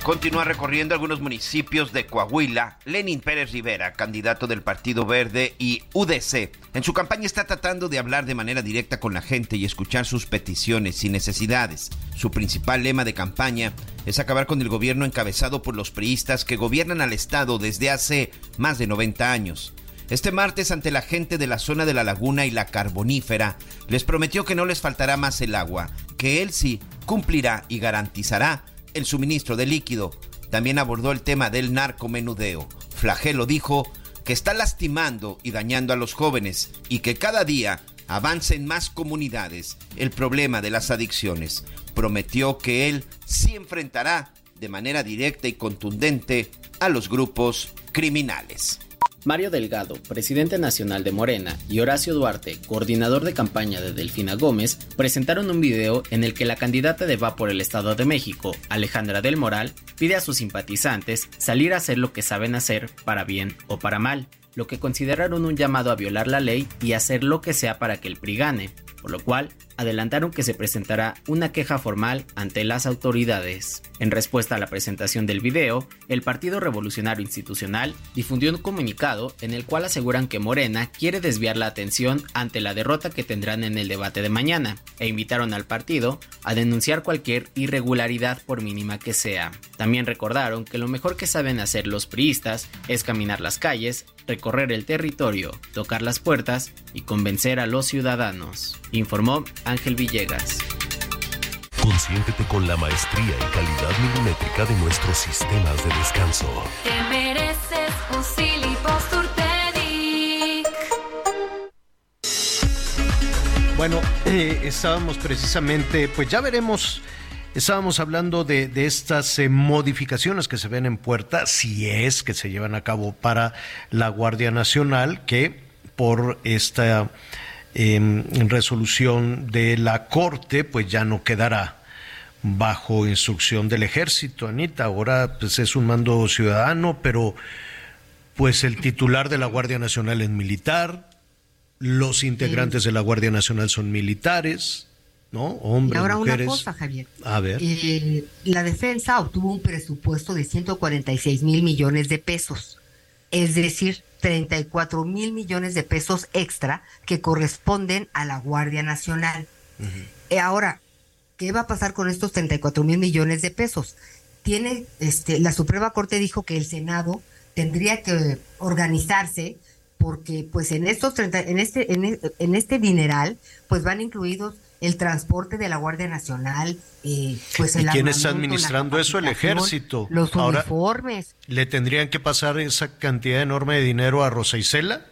Continúa recorriendo algunos municipios de Coahuila. Lenin Pérez Rivera, candidato del Partido Verde y UDC, en su campaña está tratando de hablar de manera directa con la gente y escuchar sus peticiones y necesidades. Su principal lema de campaña es acabar con el gobierno encabezado por los priistas que gobiernan al Estado desde hace más de 90 años. Este martes, ante la gente de la zona de la laguna y la carbonífera, les prometió que no les faltará más el agua, que él sí cumplirá y garantizará el suministro de líquido. También abordó el tema del narcomenudeo. Flagelo dijo que está lastimando y dañando a los jóvenes y que cada día avanza en más comunidades el problema de las adicciones. Prometió que él sí enfrentará de manera directa y contundente a los grupos criminales. Mario Delgado, presidente nacional de Morena, y Horacio Duarte, coordinador de campaña de Delfina Gómez, presentaron un video en el que la candidata de Va por el Estado de México, Alejandra del Moral, pide a sus simpatizantes salir a hacer lo que saben hacer para bien o para mal, lo que consideraron un llamado a violar la ley y hacer lo que sea para que el PRI gane, por lo cual adelantaron que se presentará una queja formal ante las autoridades. En respuesta a la presentación del video, el Partido Revolucionario Institucional difundió un comunicado en el cual aseguran que Morena quiere desviar la atención ante la derrota que tendrán en el debate de mañana e invitaron al partido a denunciar cualquier irregularidad por mínima que sea. También recordaron que lo mejor que saben hacer los priistas es caminar las calles, recorrer el territorio, tocar las puertas y convencer a los ciudadanos, informó Ángel Villegas. Consiéntete con la maestría y calidad milimétrica de nuestros sistemas de descanso. Te mereces un Bueno, eh, estábamos precisamente, pues ya veremos Estábamos hablando de, estas eh, modificaciones que se ven en puerta, si es que se llevan a cabo para la Guardia Nacional, que por esta em, resolución de la Corte, pues ya no quedará bajo instrucción del ejército, Anita. Ahora pues es un mando ciudadano, pero pues el titular de la Guardia Nacional es militar, los integrantes de la Guardia Nacional son militares, ¿no? Hombres, ahora una cosa, Javier. A ver. Eh, la defensa obtuvo un presupuesto de 146 mil millones de pesos, es decir, 34 mil millones de pesos extra que corresponden a la Guardia Nacional. y eh, ahora, ¿qué va a pasar con estos 34 mil millones de pesos? Tiene, este, la Suprema Corte dijo que el Senado tendría que organizarse porque pues en estos 30, en este en, en este dineral pues van incluidos el transporte de la Guardia Nacional, eh, pues el ¿Y quién está administrando eso? El ejército. Los uniformes. ¿Le tendrían que pasar esa cantidad enorme de dinero a Rosa Isela?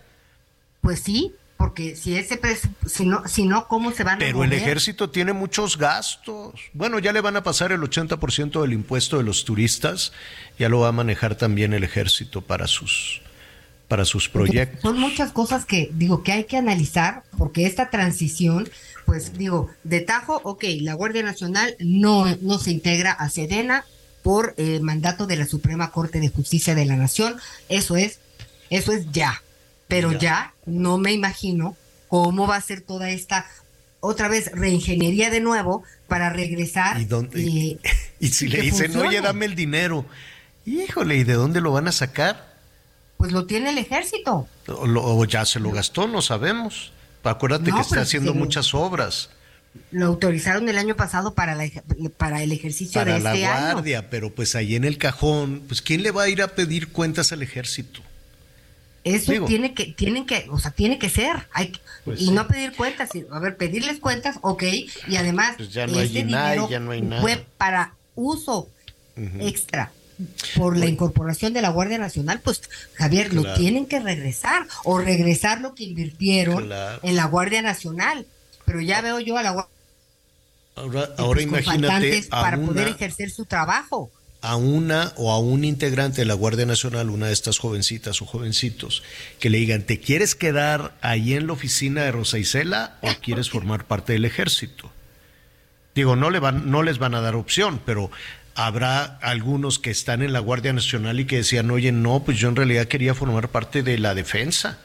Pues sí, porque si ese si no, si no, ¿cómo se van Pero a Pero el ejército tiene muchos gastos. Bueno, ya le van a pasar el 80% del impuesto de los turistas, ya lo va a manejar también el ejército para sus para sus proyectos. Son muchas cosas que digo que hay que analizar porque esta transición pues digo, de tajo, ok, la Guardia Nacional no, no se integra a Sedena por eh, mandato de la Suprema Corte de Justicia de la Nación, eso es, eso es ya, pero ya, no me imagino cómo va a ser toda esta otra vez reingeniería de nuevo para regresar. ¿Y, dónde, <laughs> y, si le dicen, oye, dame el dinero, híjole, ¿y de dónde lo van a sacar? Pues lo tiene el ejército. o ya se lo gastó, no sabemos. Acuérdate que está haciendo muchas obras. Lo autorizaron el año pasado para, la, para el ejercicio de este año. Para la guardia, pero pues ahí en el cajón, pues ¿quién le va a ir a pedir cuentas al ejército? Eso tiene que, tienen que, o sea, tiene que ser. Hay, pues y no pedir cuentas, a ver, pedirles cuentas, ok, y además pues ya no hay este dinero ya no hay nada. fue para uso extra por la incorporación de la Guardia Nacional, pues Javier, lo tienen que regresar o regresar lo que invirtieron en la Guardia Nacional. Pero ya veo yo a la Guardia Ahora, ahora imagínate para poder ejercer su trabajo. A una o a un integrante de la Guardia Nacional, una de estas jovencitas o jovencitos, que le digan, ¿te quieres quedar ahí en la oficina de Rosa Isela o quieres formar parte del ejército? Digo, no, le van, no les van a dar opción, pero habrá algunos que están en la Guardia Nacional y que decían, oye, no, pues yo en realidad quería formar parte de la defensa.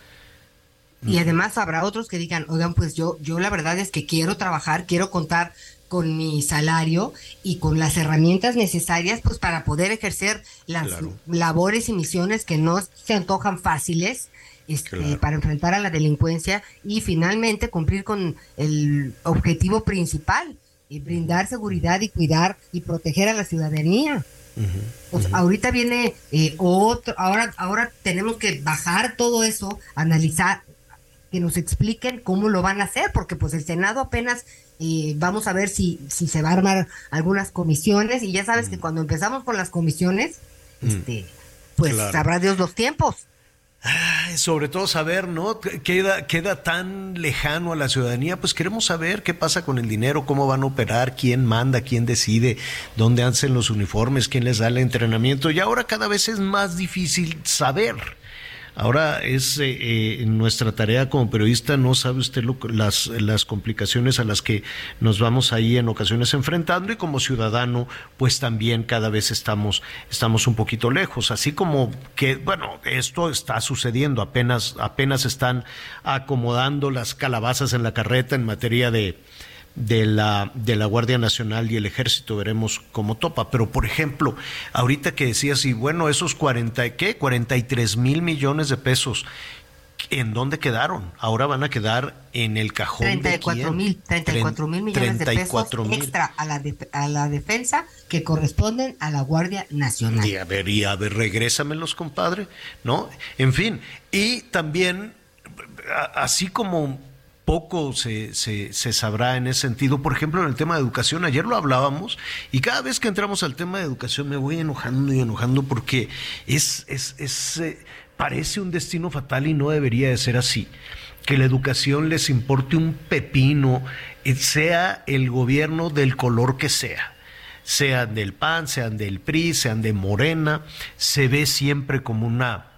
Y además habrá otros que digan, oigan, pues yo, yo la verdad es que quiero trabajar, quiero contar con mi salario y con las herramientas necesarias pues para poder ejercer las labores y misiones que no se antojan fáciles este, para enfrentar a la delincuencia y finalmente cumplir con el objetivo principal y brindar seguridad y cuidar y proteger a la ciudadanía. ahorita viene eh, otro, ahora, ahora tenemos que bajar todo eso, analizar, que nos expliquen cómo lo van a hacer, porque pues el Senado apenas eh, vamos a ver si, si se va a armar algunas comisiones, y ya sabes que cuando empezamos con las comisiones, este, pues sabrá Dios los tiempos sobre todo saber, ¿no? Queda, queda tan lejano a la ciudadanía, pues queremos saber qué pasa con el dinero, cómo van a operar, quién manda, quién decide, dónde hacen los uniformes, quién les da el entrenamiento. Y ahora cada vez es más difícil saber. Ahora es eh, eh, nuestra tarea como periodista, no sabe usted las, las complicaciones a las que nos vamos ahí en ocasiones enfrentando y como ciudadano, pues también cada vez estamos, estamos un poquito lejos. Así como que, bueno, esto está sucediendo, apenas, apenas están acomodando las calabazas en la carreta en materia de, de la, de la Guardia Nacional y el Ejército, veremos cómo topa. Pero, por ejemplo, ahorita que decías, y bueno, esos 40, ¿qué? 43 mil millones de pesos, ¿en dónde quedaron? Ahora van a quedar en el cajón 34 mil, 34 mil millones de pesos extra a la, a la defensa que corresponden a la Guardia Nacional. Y a ver, y a ver, regrésamelos, compadre, ¿no? En fin, y también, así como poco se, se, se, sabrá en ese sentido. Por ejemplo, en el tema de educación, ayer lo hablábamos y cada vez que entramos al tema de educación me voy enojando y enojando porque es, es, es eh, parece un destino fatal y no debería de ser así. Que la educación les importe un pepino, eh, sea el gobierno del color que sea sean del PAN, sean del PRI, sean de Morena, se ve siempre como una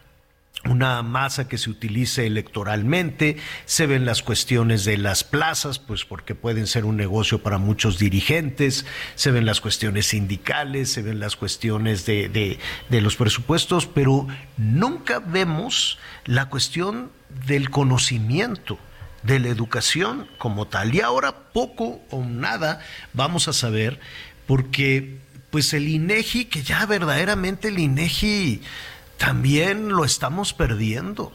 una masa que se utilice electoralmente, se ven las cuestiones de las plazas, pues porque pueden ser un negocio para muchos dirigentes, se ven las cuestiones sindicales, se ven las cuestiones de, de, de los presupuestos, pero nunca vemos la cuestión del conocimiento de la educación como tal. Y ahora poco o nada vamos a saber, porque pues el INEGI, que ya verdaderamente el INEGI también lo estamos perdiendo.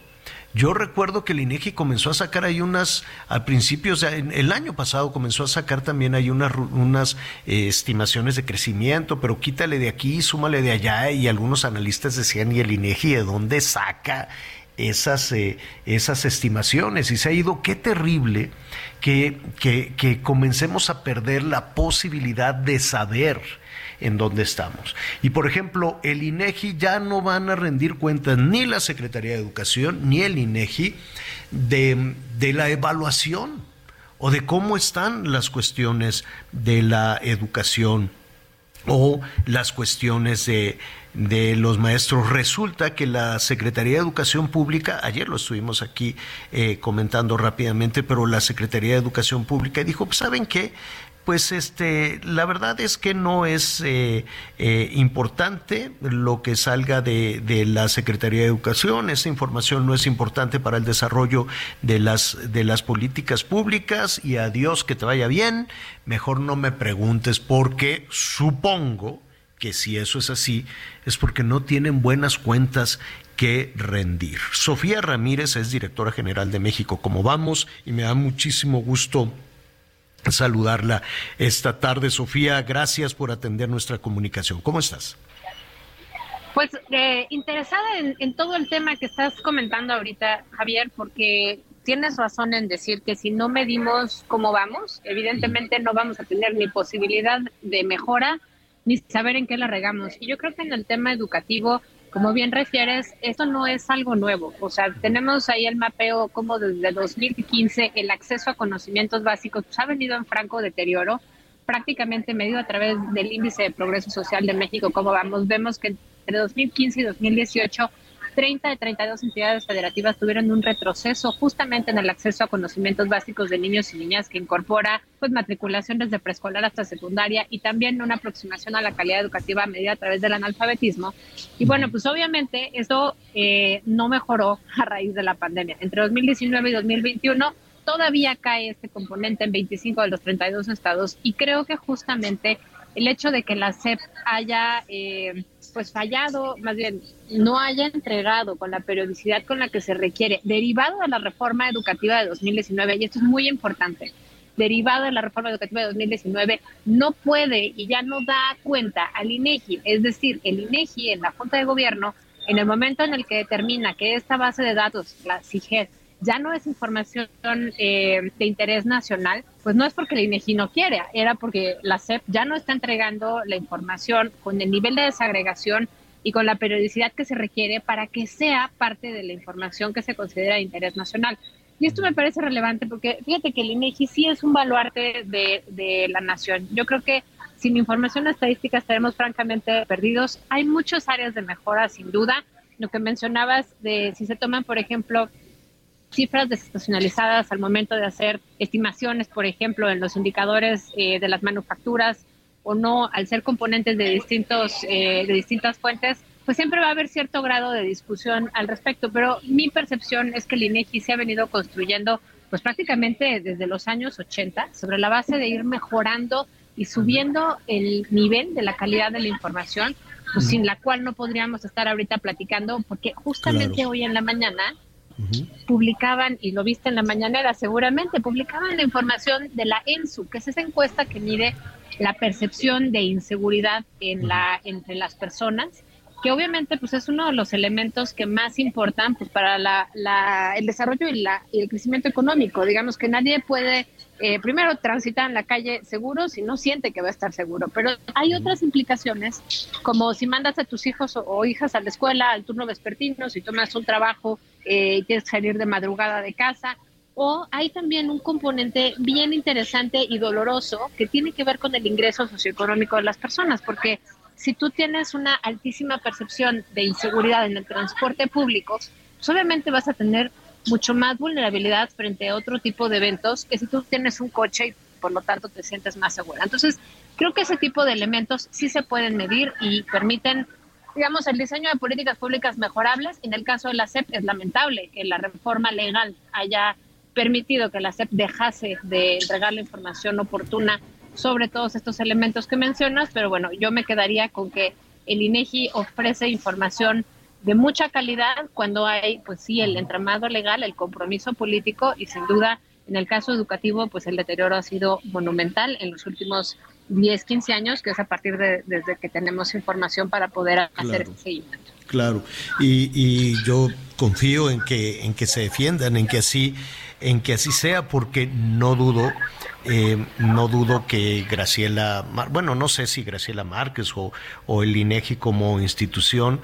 Yo recuerdo que el INEGI comenzó a sacar ahí unas, al principio, o sea, el año pasado comenzó a sacar también ahí unas, unas eh, estimaciones de crecimiento, pero quítale de aquí, súmale de allá, y algunos analistas decían, ¿y el INEGI de dónde saca esas, eh, esas estimaciones? Y se ha ido, qué terrible que, que, que comencemos a perder la posibilidad de saber en dónde estamos. Y por ejemplo, el INEGI ya no van a rendir cuentas ni la Secretaría de Educación ni el INEGI de, de la evaluación o de cómo están las cuestiones de la educación o las cuestiones de, de, los maestros. Resulta que la Secretaría de Educación Pública, ayer lo estuvimos aquí eh, comentando rápidamente, pero la Secretaría de Educación Pública dijo, pues, ¿saben qué? Pues este, la verdad es que no es eh, eh, importante lo que salga de, de, la Secretaría de Educación. Esa información no es importante para el desarrollo de las, de las políticas públicas y adiós que te vaya bien. Mejor no me preguntes porque supongo que si eso es así, es porque no tienen buenas cuentas que rendir. Sofía Ramírez es directora general de México. Como vamos, y me da muchísimo gusto saludarla esta tarde. Sofía, gracias por atender nuestra comunicación. ¿Cómo estás? Pues eh, interesada en, en, todo el tema que estás comentando ahorita, Javier, porque tienes razón en decir que si no medimos cómo vamos, evidentemente no vamos a tener ni posibilidad de mejora ni saber en qué la regamos. Y yo creo que en el tema educativo como bien refieres, esto no es algo nuevo. O sea, tenemos ahí el mapeo como desde 2015 el acceso a conocimientos básicos pues, ha venido en franco deterioro, prácticamente medido a través del índice de progreso social de México. Como vamos, vemos que entre 2015 y 2018 30 de 32 entidades federativas tuvieron un retroceso justamente en el acceso a conocimientos básicos de niños y niñas que incorpora pues matriculación desde preescolar hasta secundaria y también una aproximación a la calidad educativa medida a través del analfabetismo. Y bueno, pues obviamente eso eh, no mejoró <laughs> a raíz de la pandemia. Entre 2019 y 2021 todavía cae este componente en 25 de los 32 estados y creo que justamente el hecho de que la SEP haya eh, pues fallado, más bien no haya entregado con la periodicidad con la que se requiere, derivado de la reforma educativa de 2019, y esto es muy importante, derivado de la reforma educativa de 2019, no puede y ya no da cuenta al INEGI, es decir, el INEGI en la Junta de Gobierno, en el momento en el que determina que esta base de datos, la CIGED, ya no es información eh, de interés nacional, pues no es porque la INEGI no quiere, era porque la SEP ya no está entregando la información con el nivel de desagregación y con la periodicidad que se requiere para que sea parte de la información que se considera de interés nacional. Y esto me parece relevante porque fíjate que el INEGI sí es un baluarte de, de la nación. Yo creo que sin información estadística estaremos francamente perdidos. Hay muchas áreas de mejora, sin duda. Lo que mencionabas de si se toman, por ejemplo, cifras desestacionalizadas al momento de hacer estimaciones, por ejemplo, en los indicadores eh, de las manufacturas o no, al ser componentes de, distintos, eh, de distintas fuentes, pues siempre va a haber cierto grado de discusión al respecto. Pero mi percepción es que el INEGI se ha venido construyendo pues prácticamente desde los años 80 sobre la base de ir mejorando y subiendo el nivel de la calidad de la información, pues sin la cual no podríamos estar ahorita platicando, porque justamente hoy en la mañana publicaban, y lo viste en la mañanera seguramente, publicaban la información de la ENSU, que es esa encuesta que mide la percepción de inseguridad en la, entre las personas, que obviamente pues es uno de los elementos que más importan pues, para la, el desarrollo y, la, y el crecimiento económico. Digamos que nadie puede eh, primero transitar en la calle seguro si no siente que va a estar seguro. Pero hay otras implicaciones, como si mandas a tus hijos o, hijas a la escuela al turno vespertino, si tomas un trabajo eh, que salir de madrugada de casa. O hay también un componente bien interesante y doloroso que tiene que ver con el ingreso socioeconómico de las personas, porque si tú tienes una altísima percepción de inseguridad en el transporte público, pues obviamente vas a tener mucho más vulnerabilidad frente a otro tipo de eventos que si tú tienes un coche y por lo tanto te sientes más segura. Entonces, creo que ese tipo de elementos sí se pueden medir y permiten, digamos, el diseño de políticas públicas mejorables. En el caso de la SEP es lamentable que la reforma legal haya permitido que la SEP dejase de entregar la información oportuna sobre todos estos elementos que mencionas, pero bueno, yo me quedaría con que el INEGI ofrece información de mucha calidad cuando hay, pues sí, el entramado legal, el compromiso político y sin duda en el caso educativo, pues el deterioro ha sido monumental en los últimos 10, 15 años, que es a partir de desde que tenemos información para poder hacer ese seguimiento. Claro, y, y, yo confío en que, en que se defiendan, en que así, en que así sea, porque no dudo, eh, no dudo que Graciela, bueno, no sé si Graciela Márquez o, o el INEGI como institución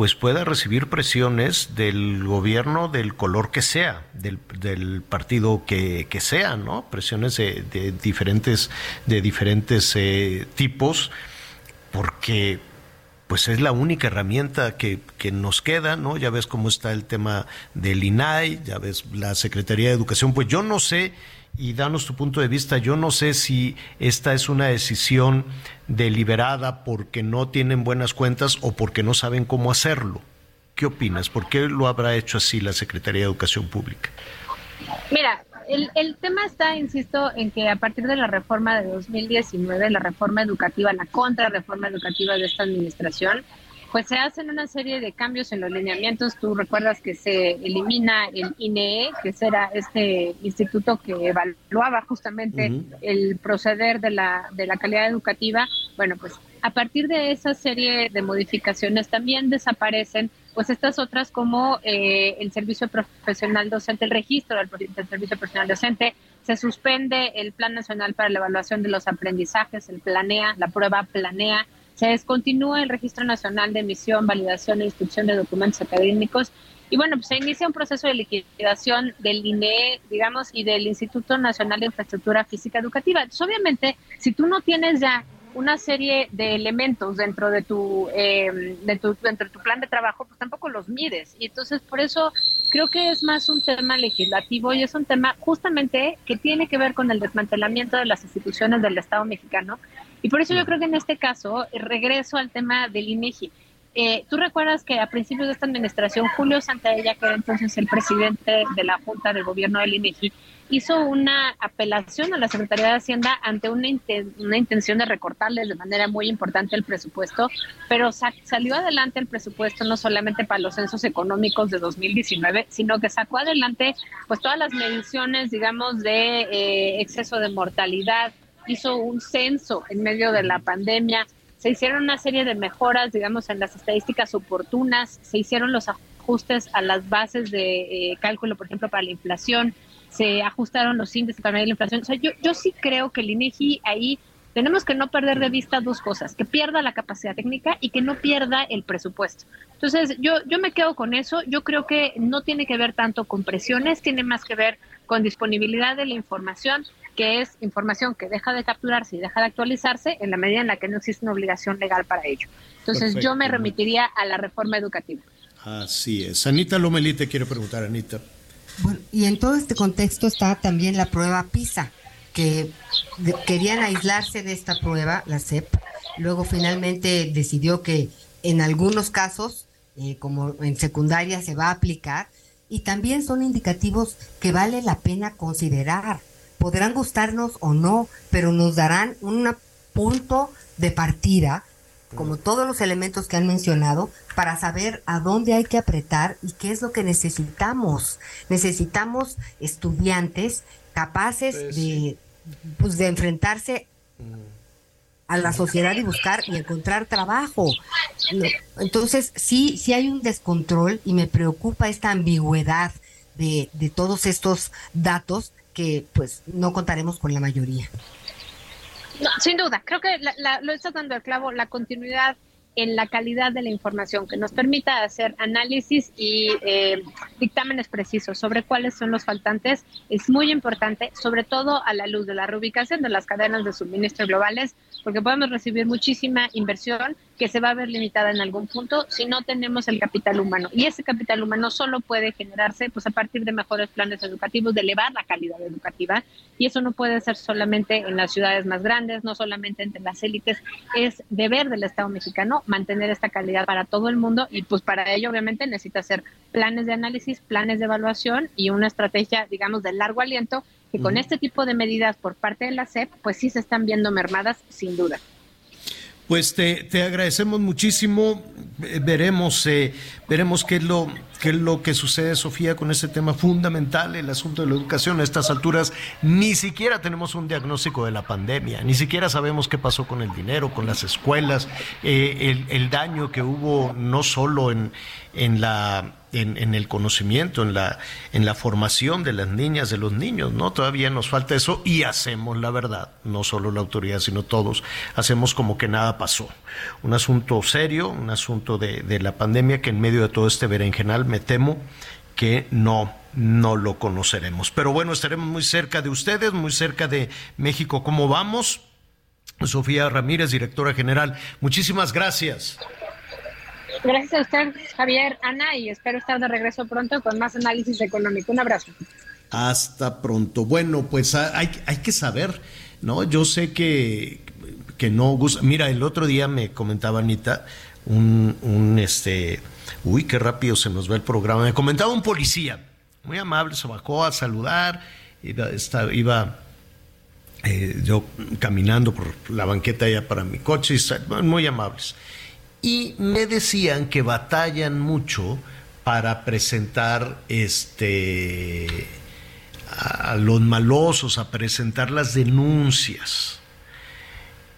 pues pueda recibir presiones del gobierno del color que sea, del, del partido que, que, sea, ¿no? Presiones de, diferentes, de diferentes eh, tipos, porque pues es la única herramienta que, que, nos queda, ¿no? Ya ves cómo está el tema del INAI, ya ves la Secretaría de Educación, pues yo no sé y danos tu punto de vista. Yo no sé si esta es una decisión deliberada porque no tienen buenas cuentas o porque no saben cómo hacerlo. ¿Qué opinas? ¿Por qué lo habrá hecho así la Secretaría de Educación Pública? Mira, el, el tema está, insisto, en que a partir de la reforma de 2019, la reforma educativa, la contrarreforma educativa de esta administración, pues se hacen una serie de cambios en los lineamientos. Tú recuerdas que se elimina el INEE, que era este instituto que evaluaba justamente el proceder de la, de la calidad educativa. Bueno, pues a partir de esa serie de modificaciones también desaparecen pues estas otras como eh, el servicio profesional docente, el registro del, del servicio profesional docente, se suspende el Plan Nacional para la Evaluación de los Aprendizajes, el PLANEA, la prueba PLANEA, se descontinúa el Registro Nacional de Emisión, Validación e Instrucción de Documentos Académicos. Y bueno, pues se inicia un proceso de liquidación del INE, digamos, y del Instituto Nacional de Infraestructura Física Educativa. Entonces, obviamente, si tú no tienes ya una serie de elementos dentro de tu, eh, de tu, dentro de tu plan de trabajo, pues tampoco los mides. Y entonces, por eso creo que es más un tema legislativo y es un tema justamente que tiene que ver con el desmantelamiento de las instituciones del Estado mexicano y por eso yo creo que en este caso, regreso al tema del INEGI. Eh, Tú recuerdas que a principios de esta administración, Julio Santaella, que era entonces el presidente de la Junta de Gobierno del INEGI, hizo una apelación a la Secretaría de Hacienda ante una, una intención de recortarles de manera muy importante el presupuesto, pero salió adelante el presupuesto no solamente para los censos económicos de 2019, sino que sacó adelante pues todas las mediciones, digamos, de eh, exceso de mortalidad, hizo un censo en medio de la pandemia, se hicieron una serie de mejoras, digamos, en las estadísticas oportunas, se hicieron los ajustes a las bases de eh, cálculo, por ejemplo, para la inflación, se ajustaron los índices para medir la inflación. O sea, yo, yo sí creo que el INEGI ahí tenemos que no perder de vista dos cosas, que pierda la capacidad técnica y que no pierda el presupuesto. Entonces, yo, yo me quedo con eso. Yo creo que no tiene que ver tanto con presiones, tiene más que ver con disponibilidad de la información que es información que deja de capturarse y deja de actualizarse en la medida en la que no existe una obligación legal para ello. Entonces yo me remitiría a la reforma educativa. Así es. Anita Lomelí te quiere preguntar, Anita. Bueno, y en todo este contexto está también la prueba PISA, que querían aislarse de esta prueba, la CEP, luego finalmente decidió que en algunos casos, eh, como en secundaria, se va a aplicar, y también son indicativos que vale la pena considerar podrán gustarnos o no, pero nos darán un punto de partida, como todos los elementos que han mencionado, para saber a dónde hay que apretar y qué es lo que necesitamos. Necesitamos estudiantes capaces pues de, pues, de enfrentarse a la sociedad y buscar y encontrar trabajo. Entonces, sí, sí hay un descontrol y me preocupa esta ambigüedad de, de todos estos datos que pues no contaremos con la mayoría. sin duda, creo que lo estás dando el clavo, la continuidad en la calidad de la información, que nos permita hacer análisis y eh, dictámenes precisos sobre cuáles son los faltantes, es muy importante, sobre todo a la luz de la reubicación de las cadenas de suministro globales, porque podemos recibir muchísima inversión que se va a ver limitada en algún punto si no tenemos el capital humano. Y ese capital humano solo puede generarse pues, a partir de mejores planes educativos, de elevar la calidad educativa. Y eso no puede ser solamente en las ciudades más grandes, no solamente entre las élites. Es deber del Estado mexicano mantener esta calidad para todo el mundo y pues para ello obviamente necesita hacer planes de análisis, planes de evaluación y una estrategia, digamos, de largo aliento que con este tipo de medidas por parte de la SEP, pues sí se están viendo mermadas, sin duda. Pues te, te agradecemos muchísimo. Veremos, eh, veremos qué es lo qué es lo que sucede, Sofía, con este tema fundamental, el asunto de la educación. A estas alturas ni siquiera tenemos un diagnóstico de la pandemia, ni siquiera sabemos qué pasó con el dinero, con las escuelas, eh, el, daño que hubo no solo en, en la en, el conocimiento, en la, en la formación de las niñas, de los niños, ¿no? Todavía nos falta eso y hacemos la verdad, no solo la autoridad, sino todos, hacemos como que nada pasó. Un asunto serio, un asunto de, de la pandemia que en medio de todo este berenjenal me temo que no, no lo conoceremos. Pero bueno, estaremos muy cerca de ustedes, muy cerca de México. ¿Cómo vamos? Sofía Ramírez, directora general, muchísimas gracias. Gracias a usted, Javier, Ana, y espero estar de regreso pronto con más análisis económico. Un abrazo. Hasta pronto. Bueno, pues hay, hay que saber, ¿no? Yo sé que, que no gusta. Mira, el otro día me comentaba Anita, un, un este, uy, qué rápido se nos va el programa. Me comentaba un policía, muy amable, se bajó a saludar, iba, estaba, iba eh, yo caminando por la banqueta allá para mi coche, muy amables y me decían que batallan mucho para presentar este a los malosos, a presentar las denuncias.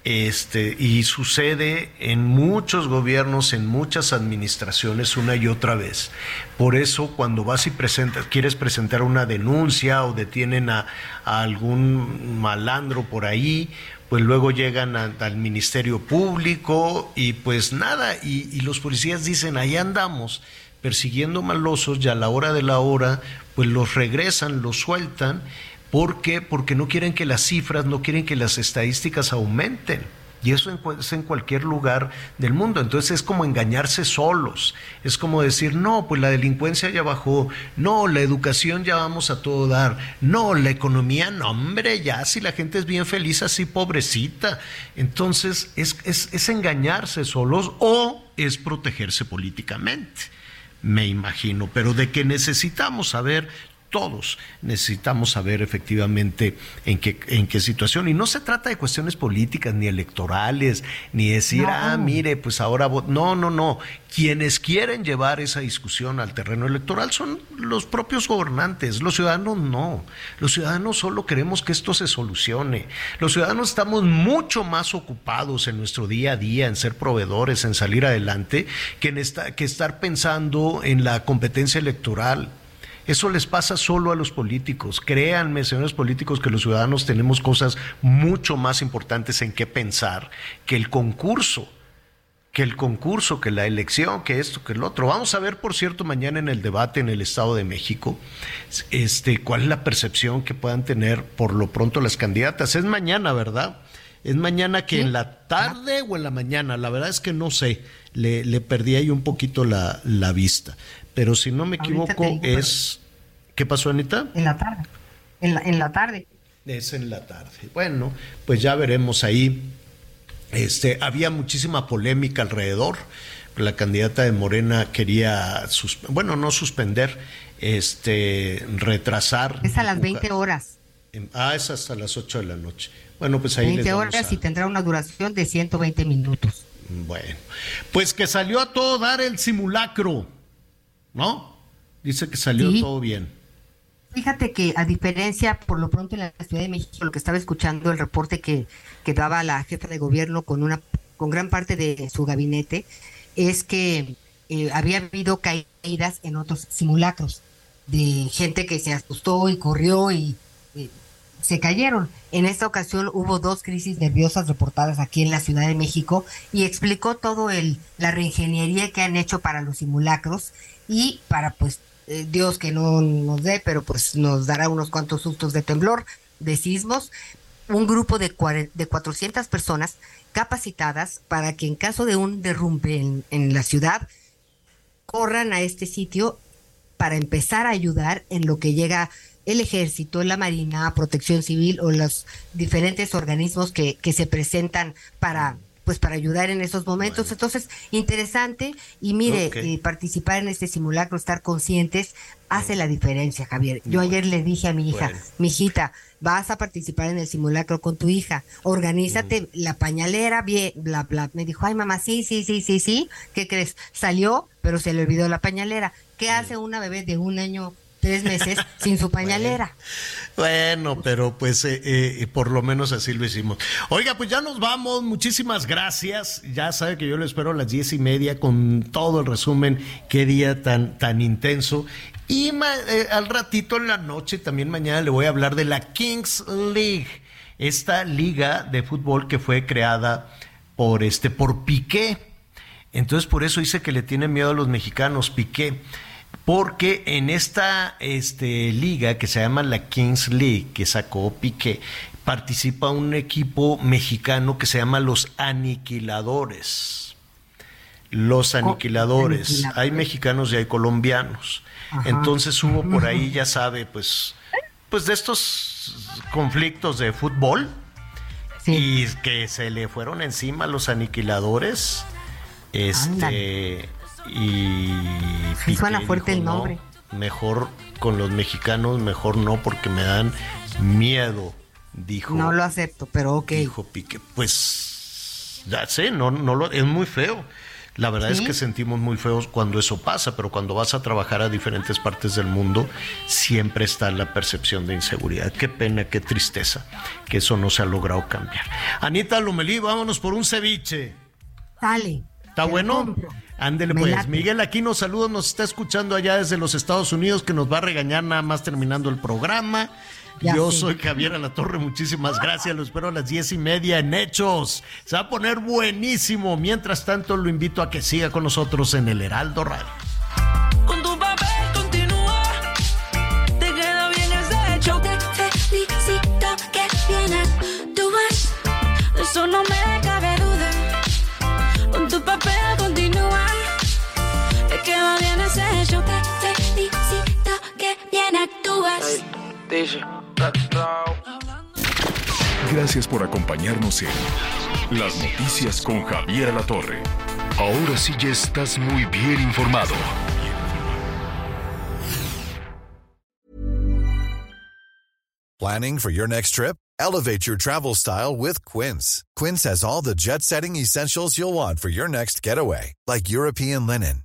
Este, y sucede en muchos gobiernos, en muchas administraciones, una y otra vez. Por eso, cuando vas y presentas, quieres presentar una denuncia o detienen a, a algún malandro por ahí, pues luego llegan al Ministerio Público y pues nada, y, los policías dicen, ahí andamos persiguiendo malosos y a la hora de la hora, pues los regresan, los sueltan. ¿Por qué? Porque no quieren que las cifras, no quieren que las estadísticas aumenten. Y eso es en cualquier lugar del mundo. Entonces es como engañarse solos. Es como decir, no, pues la delincuencia ya bajó. No, la educación ya vamos a todo dar. No, la economía, no, hombre, ya si la gente es bien feliz así, pobrecita. Entonces es, es, es engañarse solos o es protegerse políticamente me imagino, pero de que necesitamos saber todos necesitamos saber efectivamente en qué, en qué situación. Y no se trata de cuestiones políticas ni electorales, ni decir, ah, mire, pues ahora... No, no, no. Quienes quieren llevar esa discusión al terreno electoral son los propios gobernantes. Los ciudadanos no. Los ciudadanos solo queremos que esto se solucione. Los ciudadanos estamos mucho más ocupados en nuestro día a día, en ser proveedores, en salir adelante, que, en esta, que estar pensando en la competencia electoral. Eso les pasa solo a los políticos. Créanme, señores políticos, que los ciudadanos tenemos cosas mucho más importantes en qué pensar que el concurso, que el concurso, que la elección, que esto, que el otro. Vamos a ver, por cierto, mañana en el debate en el Estado de México, este, cuál es la percepción que puedan tener por lo pronto las candidatas. Es mañana, ¿verdad? Es mañana que en la tarde o en la mañana, la verdad es que no sé, le, le perdí ahí un poquito la, la vista pero si no me equivoco es... ¿Qué pasó, Anita? En la tarde. En la, en la tarde. Es en la tarde. Bueno, pues ya veremos ahí. Este, había muchísima polémica alrededor. La candidata de Morena quería, bueno, no suspender, este, retrasar. Es a las 20 horas. Ah, es hasta las 8 de la noche. Bueno, pues ahí 20 horas y tendrá una duración de 120 minutos. Bueno, pues que salió a todo dar el simulacro. ¿No? Dice que salió todo bien. Fíjate que a diferencia, por lo pronto en la Ciudad de México, lo que estaba escuchando el reporte que, que daba la jefa de gobierno con una con gran parte de su gabinete, es que eh, había habido caídas en otros simulacros de gente que se asustó y corrió y eh, se cayeron. En esta ocasión hubo dos crisis nerviosas reportadas aquí en la Ciudad de México y explicó todo el la reingeniería que han hecho para los simulacros y para pues eh, Dios que no nos dé, pero pues nos dará unos cuantos sustos de temblor, de sismos, un grupo de, de 400 personas capacitadas para que en caso de un derrumbe en, en la ciudad, corran a este sitio para empezar a ayudar en lo que llega el ejército, la marina, protección civil o los diferentes organismos que, que se presentan para pues para ayudar en esos momentos. Entonces, interesante y mire, Ok. eh, participar en este simulacro, estar conscientes, hace la diferencia, Javier. Yo ayer le dije a mi hija, Bueno. mi hijita, vas a participar en el simulacro con tu hija, organízate la pañalera, bien, bla, bla. Me dijo, ay mamá, sí, sí, sí, sí, sí. ¿Qué crees? Salió, pero se le olvidó la pañalera. ¿Qué hace una bebé de un año, tres meses sin su pañalera? Bueno, pero pues eh, eh, por lo menos así lo hicimos. Oiga, pues ya nos vamos. Muchísimas gracias. Ya sabe que yo lo espero a las diez y media con todo el resumen. Qué día tan, tan intenso. Y eh, al ratito en la noche, también mañana le voy a hablar de la Kings League. Esta liga de fútbol que fue creada por este, por Piqué. Entonces por eso dice que le tiene miedo a los mexicanos, Piqué. Porque en esta este, liga que se llama la Kings League, que sacó Piqué, participa un equipo mexicano que se llama los Aniquiladores. Los Aniquiladores. Aniquiladores. Hay mexicanos y hay colombianos. Ajá. Entonces hubo por ahí, <laughs> ya sabe, pues, pues de estos conflictos de fútbol y que se le fueron encima los aniquiladores. Este y Sí, suena Piqué fuerte el dijo, "No, nombre". mejor con los mexicanos, mejor no, porque me dan miedo, dijo. No lo acepto, pero ok. Dijo Piqué, pues ya sé, no, no lo, es muy feo. La verdad es que sentimos muy feos cuando eso pasa, pero cuando vas a trabajar a diferentes partes del mundo, siempre está la percepción de inseguridad. Qué pena, qué tristeza que eso no se ha logrado cambiar. Anita Lomelí, vámonos por un ceviche. Sale. ¿Está bueno? Ándele pues. late. Miguel Aquino, saludos, nos está escuchando allá desde los Estados Unidos, que nos va a regañar nada más terminando el programa. Ya Yo soy Javier Alatorre, muchísimas gracias, lo espero a las diez y media en Hechos. Se va a poner buenísimo. Mientras tanto, lo invito a que siga con nosotros en el Heraldo Radio. Gracias por acompañarnos en Las Noticias con Javier Alatorre. Ahora sí ya estás muy bien informado. Planning for your next trip? Elevate your travel style with Quince. Quince has all the jet setting essentials you'll want for your next getaway, like European linen,